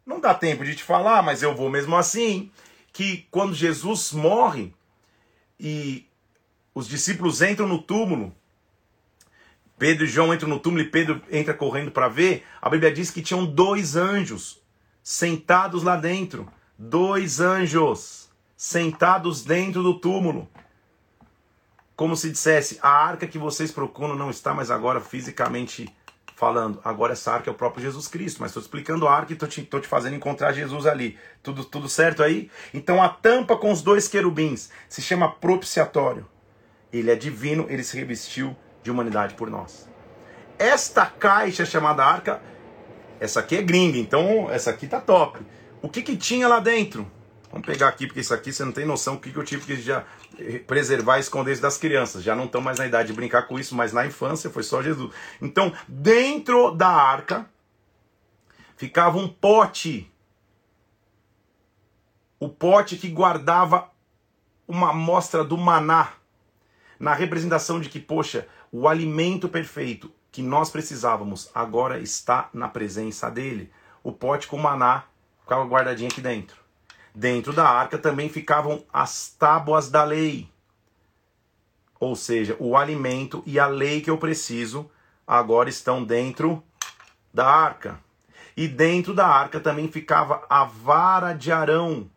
Não dá tempo de te falar, mas eu vou mesmo assim. Que quando Jesus morre e os discípulos entram no túmulo, Pedro e João entram no túmulo e Pedro entra correndo para ver, a Bíblia diz que tinham dois anjos sentados lá dentro. Dois anjos sentados dentro do túmulo como se dissesse: a arca que vocês procuram não está mais agora fisicamente falando. Agora essa arca é o próprio Jesus Cristo. Mas estou explicando a arca e estou te, te, fazendo encontrar Jesus ali. Tudo, tudo certo aí? Então a tampa com os dois querubins se chama propiciatório. Ele é divino, ele se revestiu de humanidade por nós. Esta caixa chamada arca, essa aqui é gringa, então essa aqui tá top. O que que tinha lá dentro? Vamos pegar aqui, porque isso aqui você não tem noção do que, que eu tive que já preservar e esconder isso das crianças. Já não estão mais na idade de brincar com isso, mas na infância foi só Jesus. Então, dentro da arca ficava um pote. O pote que guardava uma amostra do maná. Na representação de que, poxa, o alimento perfeito que nós precisávamos agora está na presença dele. O pote com maná ficava guardadinho aqui dentro. Dentro da arca também ficavam as tábuas da lei. Ou seja, o alimento e a lei que eu preciso agora estão dentro da arca. E dentro da arca também ficava a vara de Arão,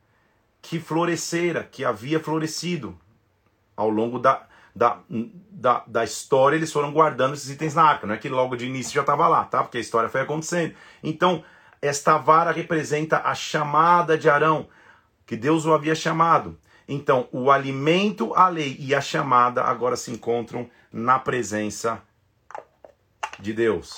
que florescera, que havia florescido. Ao longo da, da, da, da história, eles foram guardando esses itens na arca. Não é que logo de início já estava lá, tá? Porque a história foi acontecendo. Então, esta vara representa a chamada de Arão, que Deus o havia chamado. Então, o alimento, a lei e a chamada agora se encontram na presença de Deus.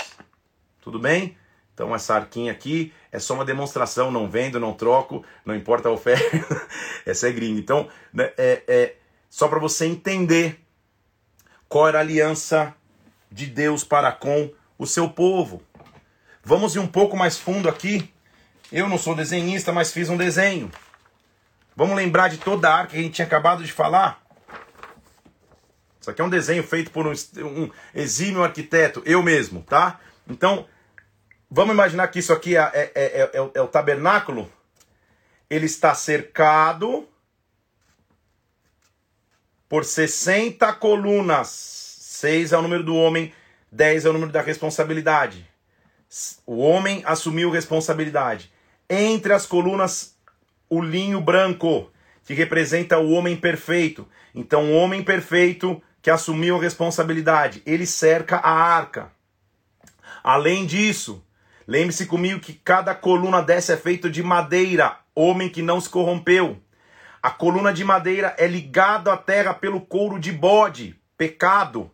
Tudo bem? Então, essa arquinha aqui é só uma demonstração, não vendo, não troco, não importa a oferta, essa é gringa. Então, né, é, é só para você entender qual era a aliança de Deus para com o seu povo. Vamos ir um pouco mais fundo aqui. Eu não sou desenhista, mas fiz um desenho. Vamos lembrar de toda a arca que a gente tinha acabado de falar? Isso aqui é um desenho feito por um, um exímio arquiteto, eu mesmo, tá? Então, Vamos imaginar que isso aqui é, é, é, é, é o tabernáculo. Ele está cercado por 60 colunas. 6 é o número do homem, 10 é o número da responsabilidade. O homem assumiu responsabilidade. Entre as colunas, o linho branco, que representa o homem perfeito. Então, o homem perfeito que assumiu a responsabilidade, ele cerca a arca. Além disso, Lembre-se comigo que cada coluna dessa é feita de madeira, homem que não se corrompeu. A coluna de madeira é ligada à terra pelo couro de bode, pecado.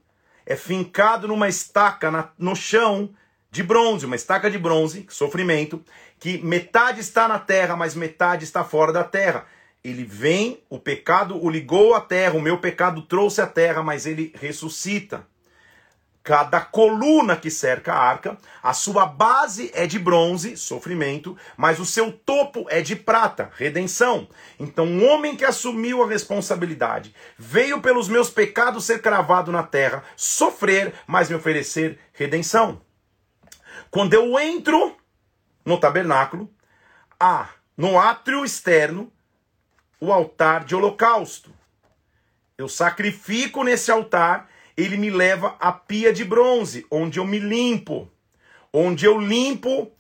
É fincado numa estaca na, no chão de bronze, uma estaca de bronze, sofrimento, que metade está na terra, mas metade está fora da terra. Ele vem, o pecado o ligou à terra, o meu pecado trouxe à terra, mas ele ressuscita cada coluna que cerca a arca, a sua base é de bronze, sofrimento, mas o seu topo é de prata, redenção. Então, um homem que assumiu a responsabilidade, veio pelos meus pecados ser cravado na terra, sofrer, mas me oferecer redenção. Quando eu entro no tabernáculo, há no átrio externo o altar de holocausto. Eu sacrifico nesse altar ele me leva à pia de bronze, onde eu me limpo, onde eu limpo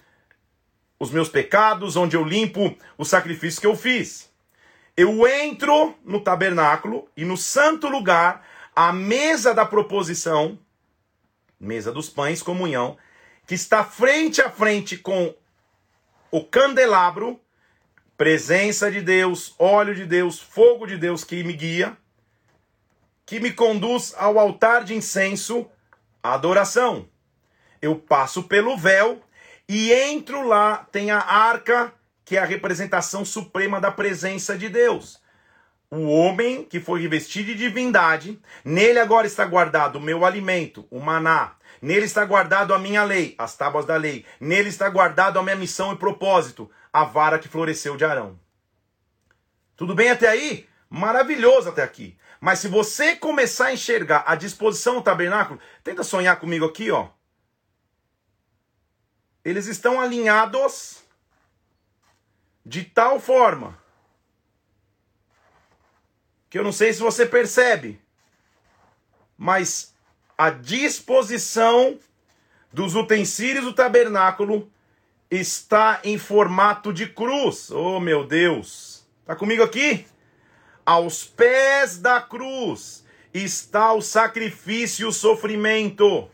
os meus pecados, onde eu limpo o sacrifício que eu fiz. Eu entro no tabernáculo e no santo lugar, a mesa da proposição, mesa dos pães, comunhão, que está frente a frente com o candelabro, presença de Deus, óleo de Deus, fogo de Deus que me guia que me conduz ao altar de incenso, adoração. Eu passo pelo véu e entro lá, tem a arca, que é a representação suprema da presença de Deus. O homem que foi revestido de divindade, nele agora está guardado o meu alimento, o maná. Nele está guardado a minha lei, as tábuas da lei. Nele está guardado a minha missão e propósito, a vara que floresceu de Arão. Tudo bem até aí? Maravilhoso até aqui. Mas se você começar a enxergar a disposição do tabernáculo, tenta sonhar comigo aqui, ó. Eles estão alinhados de tal forma que eu não sei se você percebe, mas a disposição dos utensílios do tabernáculo está em formato de cruz. Oh, meu Deus. Tá comigo aqui? Aos pés da cruz está o sacrifício e o sofrimento.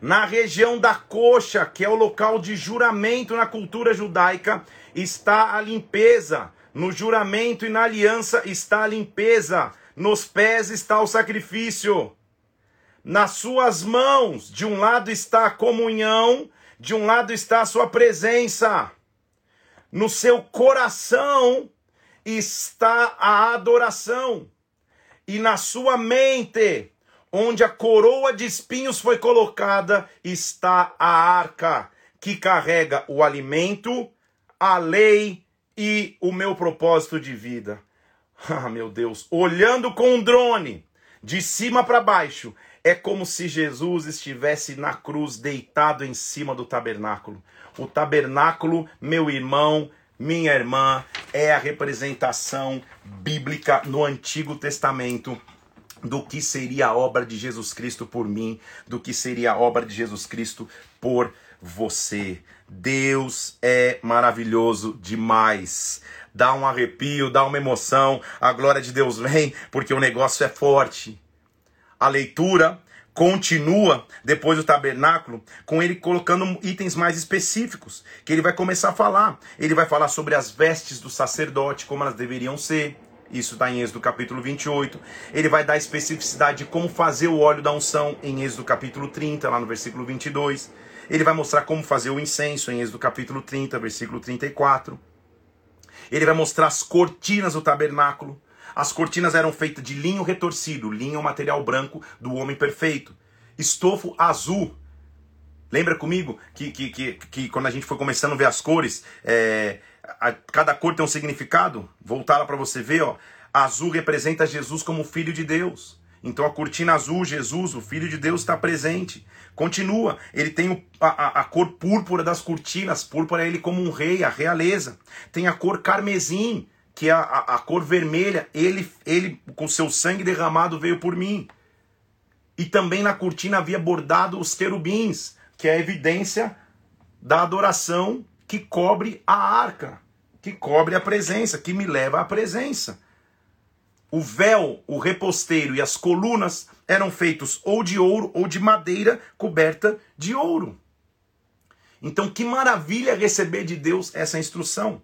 Na região da coxa, que é o local de juramento na cultura judaica, está a limpeza. No juramento e na aliança está a limpeza. Nos pés está o sacrifício. Nas suas mãos, de um lado está a comunhão, de um lado está a sua presença. No seu coração está a adoração. E na sua mente, onde a coroa de espinhos foi colocada, está a arca, que carrega o alimento, a lei e o meu propósito de vida. Ah, meu Deus, olhando com um drone, de cima para baixo, é como se Jesus estivesse na cruz, deitado em cima do tabernáculo. O tabernáculo, meu irmão, minha irmã, é a representação bíblica no Antigo Testamento do que seria a obra de Jesus Cristo por mim, do que seria a obra de Jesus Cristo por você. Deus é maravilhoso demais. Dá um arrepio, dá uma emoção. A glória de Deus vem porque o negócio é forte. A leitura continua depois do tabernáculo com ele colocando itens mais específicos, que ele vai começar a falar. Ele vai falar sobre as vestes do sacerdote, como elas deveriam ser. Isso está em Êxodo capítulo 28. Ele vai dar especificidade de como fazer o óleo da unção em Êxodo capítulo 30, lá no versículo 22. Ele vai mostrar como fazer o incenso em Êxodo capítulo 30, versículo 34. Ele vai mostrar as cortinas do tabernáculo. As cortinas eram feitas de linho retorcido, linho é o material branco do homem perfeito. Estofo azul. Lembra comigo que, que, que, que quando a gente foi começando a ver as cores, é, a, cada cor tem um significado? Voltar lá para você ver, ó. Azul representa Jesus como filho de Deus. Então a cortina azul, Jesus, o Filho de Deus, está presente. Continua, ele tem o, a, a, cor púrpura das cortinas, púrpura é ele como um rei, a realeza. Tem a cor carmesim, que a, a, a cor vermelha, ele, ele com seu sangue derramado veio por mim. E também na cortina havia bordado os querubins, que é a evidência da adoração que cobre a arca, que cobre a presença, que me leva à presença. O véu, o reposteiro e as colunas eram feitos ou de ouro ou de madeira coberta de ouro. Então, que maravilha receber de Deus essa instrução.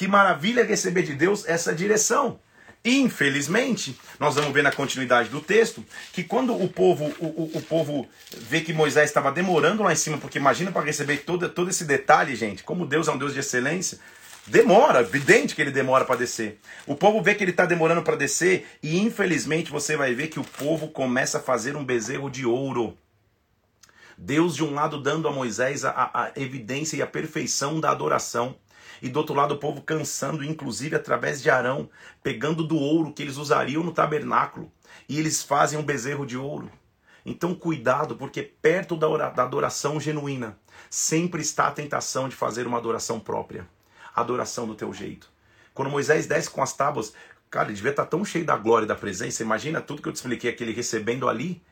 Que maravilha receber de Deus essa direção. Infelizmente, nós vamos ver na continuidade do texto que quando o povo, o, o, o povo vê que Moisés estava demorando lá em cima, porque imagina para receber todo, todo esse detalhe, gente, como Deus é um Deus de excelência, demora, evidente que ele demora para descer. O povo vê que ele está demorando para descer e infelizmente você vai ver que o povo começa a fazer um bezerro de ouro. Deus de um lado dando a Moisés a, a evidência e a perfeição da adoração e do outro lado o povo cansando, inclusive através de Arão, pegando do ouro que eles usariam no tabernáculo, e eles fazem um bezerro de ouro. Então, cuidado, porque perto da adoração genuína sempre está a tentação de fazer uma adoração própria, adoração do teu jeito. Quando Moisés desce com as tábuas, cara, ele devia estar tão cheio da glória e da presença. Imagina tudo que eu te expliquei aquele recebendo ali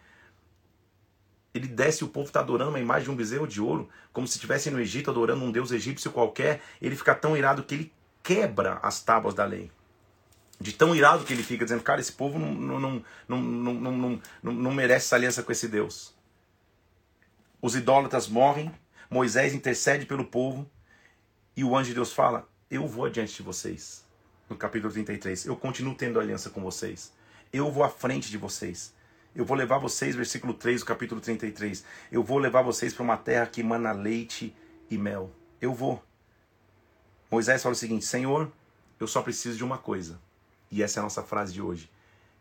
ele desce o povo está adorando uma imagem de um bezerro de ouro, como se estivesse no Egito adorando um deus egípcio qualquer. Ele fica tão irado que ele quebra as tábuas da lei. De tão irado que ele fica, dizendo: Cara, esse povo não, não, não, não, não, não, não merece essa aliança com esse Deus. Os idólatras morrem, Moisés intercede pelo povo e o anjo de Deus fala: Eu vou adiante de vocês. No capítulo 33, eu continuo tendo aliança com vocês. Eu vou à frente de vocês. Eu vou levar vocês, versículo 3 do capítulo 33. Eu vou levar vocês para uma terra que emana leite e mel. Eu vou. Moisés fala o seguinte: Senhor, eu só preciso de uma coisa. E essa é a nossa frase de hoje.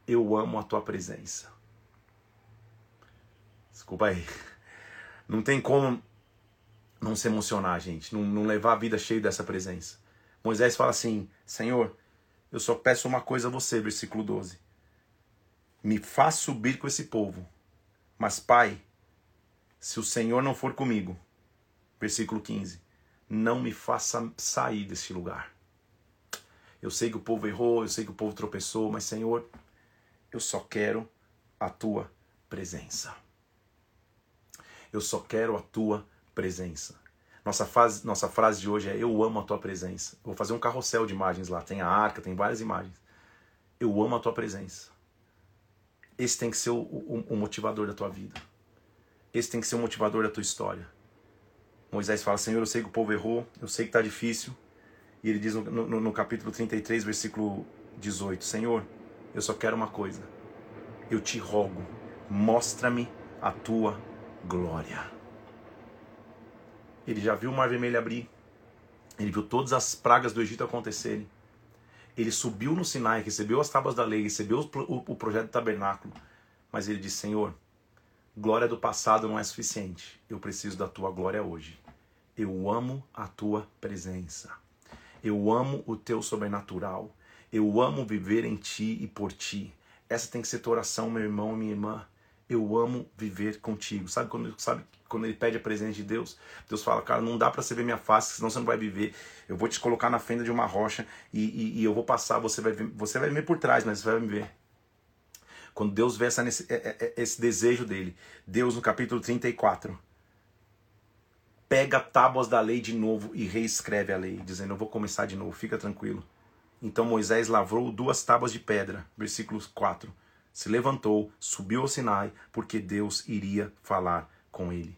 Eu amo a tua presença. Desculpa aí. Não tem como não se emocionar, gente. Não, não levar a vida cheia dessa presença. Moisés fala assim: Senhor, eu só peço uma coisa a você, versículo 12 me faz subir com esse povo. Mas, Pai, se o Senhor não for comigo, versículo 15, não me faça sair deste lugar. Eu sei que o povo errou, eu sei que o povo tropeçou, mas, Senhor, eu só quero a tua presença. Eu só quero a tua presença. Nossa, fase, nossa frase de hoje é: Eu amo a tua presença. vou fazer um carrossel de imagens lá. Tem a arca, tem várias imagens. Eu amo a tua presença. Esse tem que ser o, o, o motivador da tua vida. Esse tem que ser o motivador da tua história. Moisés fala: Senhor, eu sei que o povo errou, eu sei que está difícil. E ele diz no, no, no, capítulo 33, versículo 18: Senhor, eu só quero uma coisa. Eu te rogo, mostra-me a tua glória. Ele já viu o mar vermelho abrir. Ele viu todas as pragas do Egito acontecerem ele subiu no Sinai, recebeu as tábuas da lei, recebeu o, projeto do tabernáculo, mas ele disse: Senhor, glória do passado não é suficiente, eu preciso da tua glória hoje. Eu amo a tua presença. Eu amo o teu sobrenatural. Eu amo viver em ti e por ti. Essa tem que ser tua oração, meu irmão minha irmã. Eu amo viver contigo. Sabe quando, sabe quando ele pede a presença de Deus? Deus fala, cara, não dá para você ver minha face, senão você não vai viver. Eu vou te colocar na fenda de uma rocha e, e, e eu vou passar, você vai, você vai me ver por trás, mas você vai me ver. Quando Deus vê essa, esse, é, é, é, esse desejo dele, Deus no capítulo 34, pega tábuas da lei de novo e reescreve a lei, dizendo: Eu vou começar de novo, fica tranquilo. Então Moisés lavrou duas tábuas de pedra, versículo 4 se levantou, subiu ao Sinai, porque Deus iria falar com ele.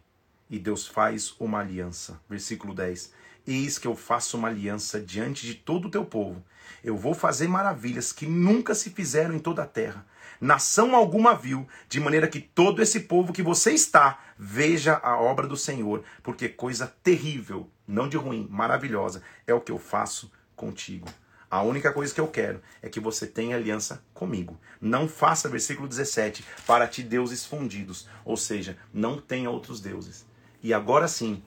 E Deus faz uma aliança. Versículo 10. Eis que eu faço uma aliança diante de todo o teu povo. Eu vou fazer maravilhas que nunca se fizeram em toda a terra. Nação alguma viu, de maneira que todo esse povo que você está veja a obra do Senhor, porque coisa terrível, não de ruim, maravilhosa, é o que eu faço contigo. A única coisa que eu quero é que você tenha aliança comigo. Não faça, versículo 17, para ti deuses fundidos. Ou seja, não tenha outros deuses. E agora sim,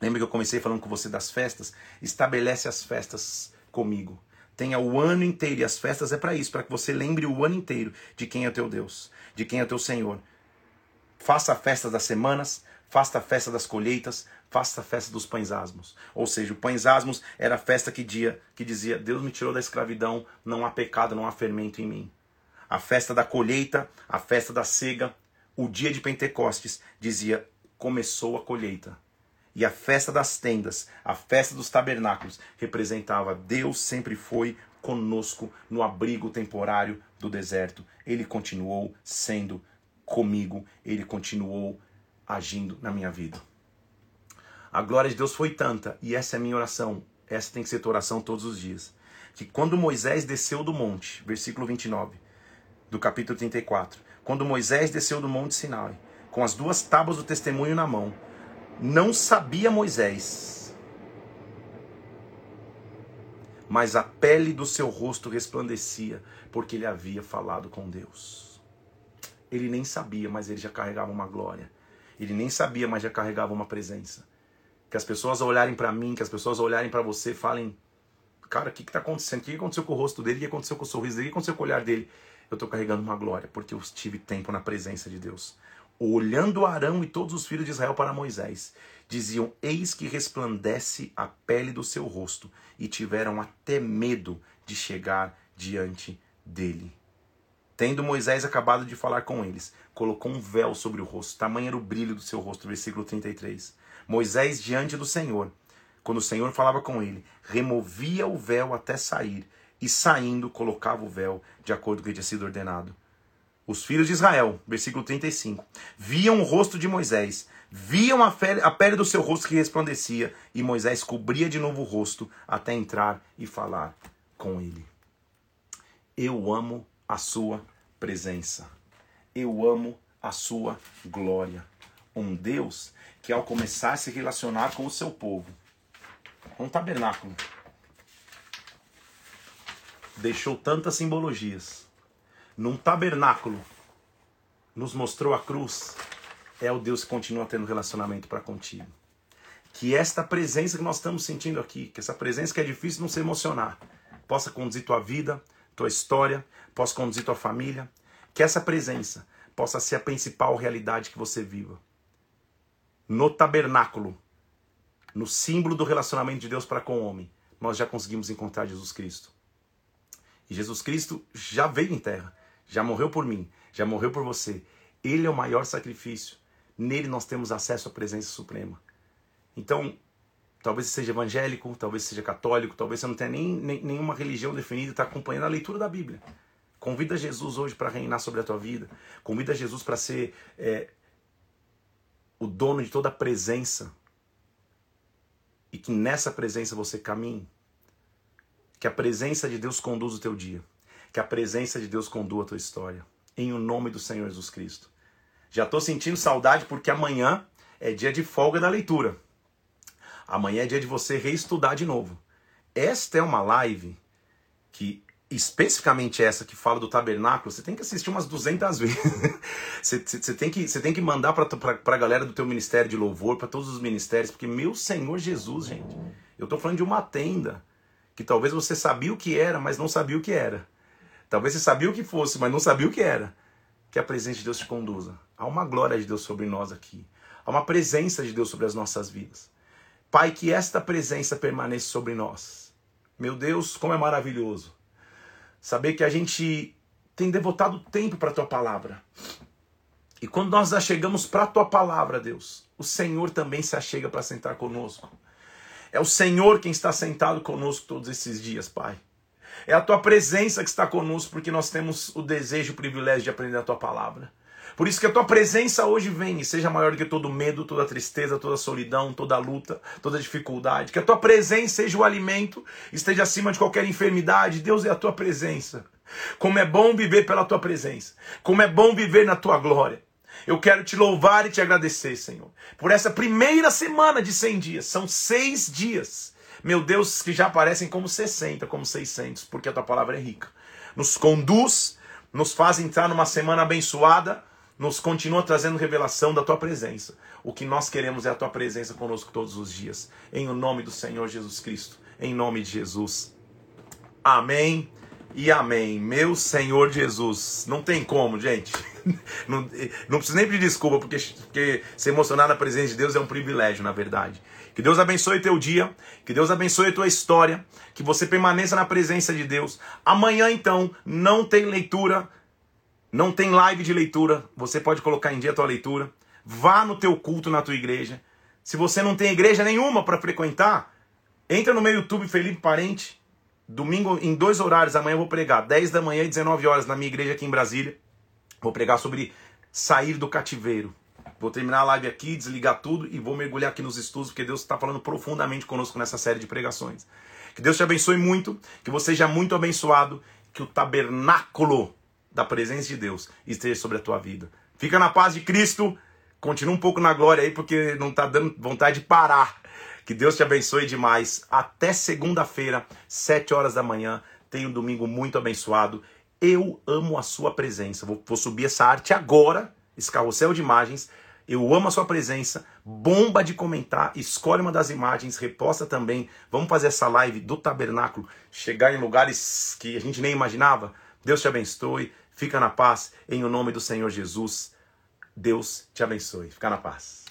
lembra que eu comecei falando com você das festas? Estabelece as festas comigo. Tenha o ano inteiro, e as festas é para isso, para que você lembre o ano inteiro de quem é teu Deus, de quem é teu Senhor. Faça a festa das semanas, faça a festa das colheitas, faça a festa dos pães asmos. Ou seja, o pães asmos era a festa que, dia, que dizia: Deus me tirou da escravidão, não há pecado, não há fermento em mim. A festa da colheita, a festa da cega, o dia de Pentecostes dizia: começou a colheita. E a festa das tendas, a festa dos tabernáculos, representava Deus sempre foi conosco no abrigo temporário do deserto. Ele continuou sendo comigo, ele continuou agindo na minha vida. A glória de Deus foi tanta, e essa é a minha oração, essa tem que ser tua oração todos os dias, que quando Moisés desceu do monte, versículo 29 do capítulo 34, quando Moisés desceu do monte Sinai, com as duas tábuas do testemunho na mão, não sabia Moisés, mas a pele do seu rosto resplandecia, porque ele havia falado com Deus. Ele nem sabia, mas ele já carregava uma glória. Ele nem sabia, mas já carregava uma presença. Que as pessoas olharem para mim, que as pessoas olharem para você, falem: Cara, o que está acontecendo? O que aconteceu com o rosto dele? O que aconteceu com o sorriso dele? O que aconteceu com o olhar dele? Eu estou carregando uma glória, porque eu tive tempo na presença de Deus. Olhando Arão e todos os filhos de Israel para Moisés, diziam: Eis que resplandece a pele do seu rosto, e tiveram até medo de chegar diante dele. Tendo Moisés acabado de falar com eles, colocou um véu sobre o rosto, tamanho era o brilho do seu rosto, versículo 33. Moisés diante do Senhor, quando o Senhor falava com ele, removia o véu até sair, e saindo colocava o véu de acordo com o que tinha sido ordenado. Os filhos de Israel, versículo 35, viam o rosto de Moisés, viam a pele, a pele do seu rosto que resplandecia, e Moisés cobria de novo o rosto até entrar e falar com ele. Eu amo a sua presença. Eu amo a sua glória. Um Deus que, ao começar a se relacionar com o seu povo, um tabernáculo, deixou tantas simbologias. Num tabernáculo, nos mostrou a cruz. É o Deus que continua tendo relacionamento para contigo. Que esta presença que nós estamos sentindo aqui, que essa presença que é difícil não se emocionar, possa conduzir tua vida, tua história, possa conduzir tua família. Que essa presença possa ser a principal realidade que você viva. No tabernáculo, no símbolo do relacionamento de Deus para com o homem, nós já conseguimos encontrar Jesus Cristo. E Jesus Cristo já veio em terra, já morreu por mim, já morreu por você. Ele é o maior sacrifício. Nele nós temos acesso à presença suprema. Então, talvez seja evangélico, talvez seja católico, talvez você não tenha nem, nem nenhuma religião definida e está acompanhando a leitura da Bíblia. Convida Jesus hoje para reinar sobre a tua vida. Convida Jesus para ser é, o dono de toda a presença. E que nessa presença você caminhe. Que a presença de Deus conduza o teu dia. Que a presença de Deus conduz a tua história. Em o nome do Senhor Jesus Cristo. Já estou sentindo saudade porque amanhã é dia de folga da leitura. Amanhã é dia de você reestudar de novo. Esta é uma live que especificamente essa que fala do tabernáculo, você tem que assistir umas 200 vezes. você, você, tem, que, você tem que mandar para a galera do teu ministério de louvor, para todos os ministérios, porque meu Senhor Jesus, gente, eu estou falando de uma tenda que talvez você sabia o que era, mas não sabia o que era. Talvez você sabia o que fosse, mas não sabia o que era. Que a presença de Deus te conduza. Há uma glória de Deus sobre nós aqui. Há uma presença de Deus sobre as nossas vidas. Pai, que esta presença permaneça sobre nós. Meu Deus, como é maravilhoso Saber que a gente tem devotado tempo para a tua palavra. E quando nós chegamos para a tua palavra, Deus, o Senhor também se achega para sentar conosco. É o Senhor quem está sentado conosco todos esses dias, Pai. É a tua presença que está conosco, porque nós temos o desejo o privilégio de aprender a tua palavra. Por isso que a tua presença hoje vem e seja maior do que todo medo, toda tristeza, toda solidão, toda luta, toda dificuldade. Que a tua presença seja o alimento, esteja acima de qualquer enfermidade. Deus é a tua presença. Como é bom viver pela tua presença. Como é bom viver na tua glória. Eu quero te louvar e te agradecer, Senhor, por essa primeira semana de 100 dias. São seis dias. Meu Deus, que já parecem como 60, como 600, porque a tua palavra é rica. Nos conduz, nos faz entrar numa semana abençoada, nos continua trazendo revelação da tua presença. O que nós queremos é a tua presença conosco todos os dias. Em o nome do Senhor Jesus Cristo. Em nome de Jesus. Amém e amém. Meu Senhor Jesus. Não tem como, gente. Não, não preciso nem pedir desculpa, porque, porque se emocionar na presença de Deus é um privilégio, na verdade. Que Deus abençoe teu dia, que Deus abençoe tua história, que você permaneça na presença de Deus. Amanhã, então, não tem leitura, não tem live de leitura. Você pode colocar em dia a tua leitura. Vá no teu culto na tua igreja. Se você não tem igreja nenhuma para frequentar, entra no meu YouTube Felipe Parente Domingo, em dois horários, amanhã eu vou pregar, 10 da manhã e 19 horas, na minha igreja aqui em Brasília. Vou pregar sobre sair do cativeiro. Vou terminar a live aqui, desligar tudo e vou mergulhar aqui nos estudos, porque Deus está falando profundamente conosco nessa série de pregações. Que Deus te abençoe muito, que você seja muito abençoado, que o tabernáculo da presença de Deus esteja sobre a tua vida. Fica na paz de Cristo, continua um pouco na glória aí, porque não está dando vontade de parar. Que Deus te abençoe demais. Até segunda-feira, sete horas da manhã. Tenha um domingo muito abençoado. Eu amo a sua presença. Vou, vou subir essa arte agora, esse carrossel de imagens. Eu amo a sua presença. Bomba de comentar. Escolhe uma das imagens, reposta também. Vamos fazer essa live do tabernáculo. Chegar em lugares que a gente nem imaginava. Deus te abençoe. Fica na paz. Em o nome do Senhor Jesus. Deus te abençoe. Fica na paz.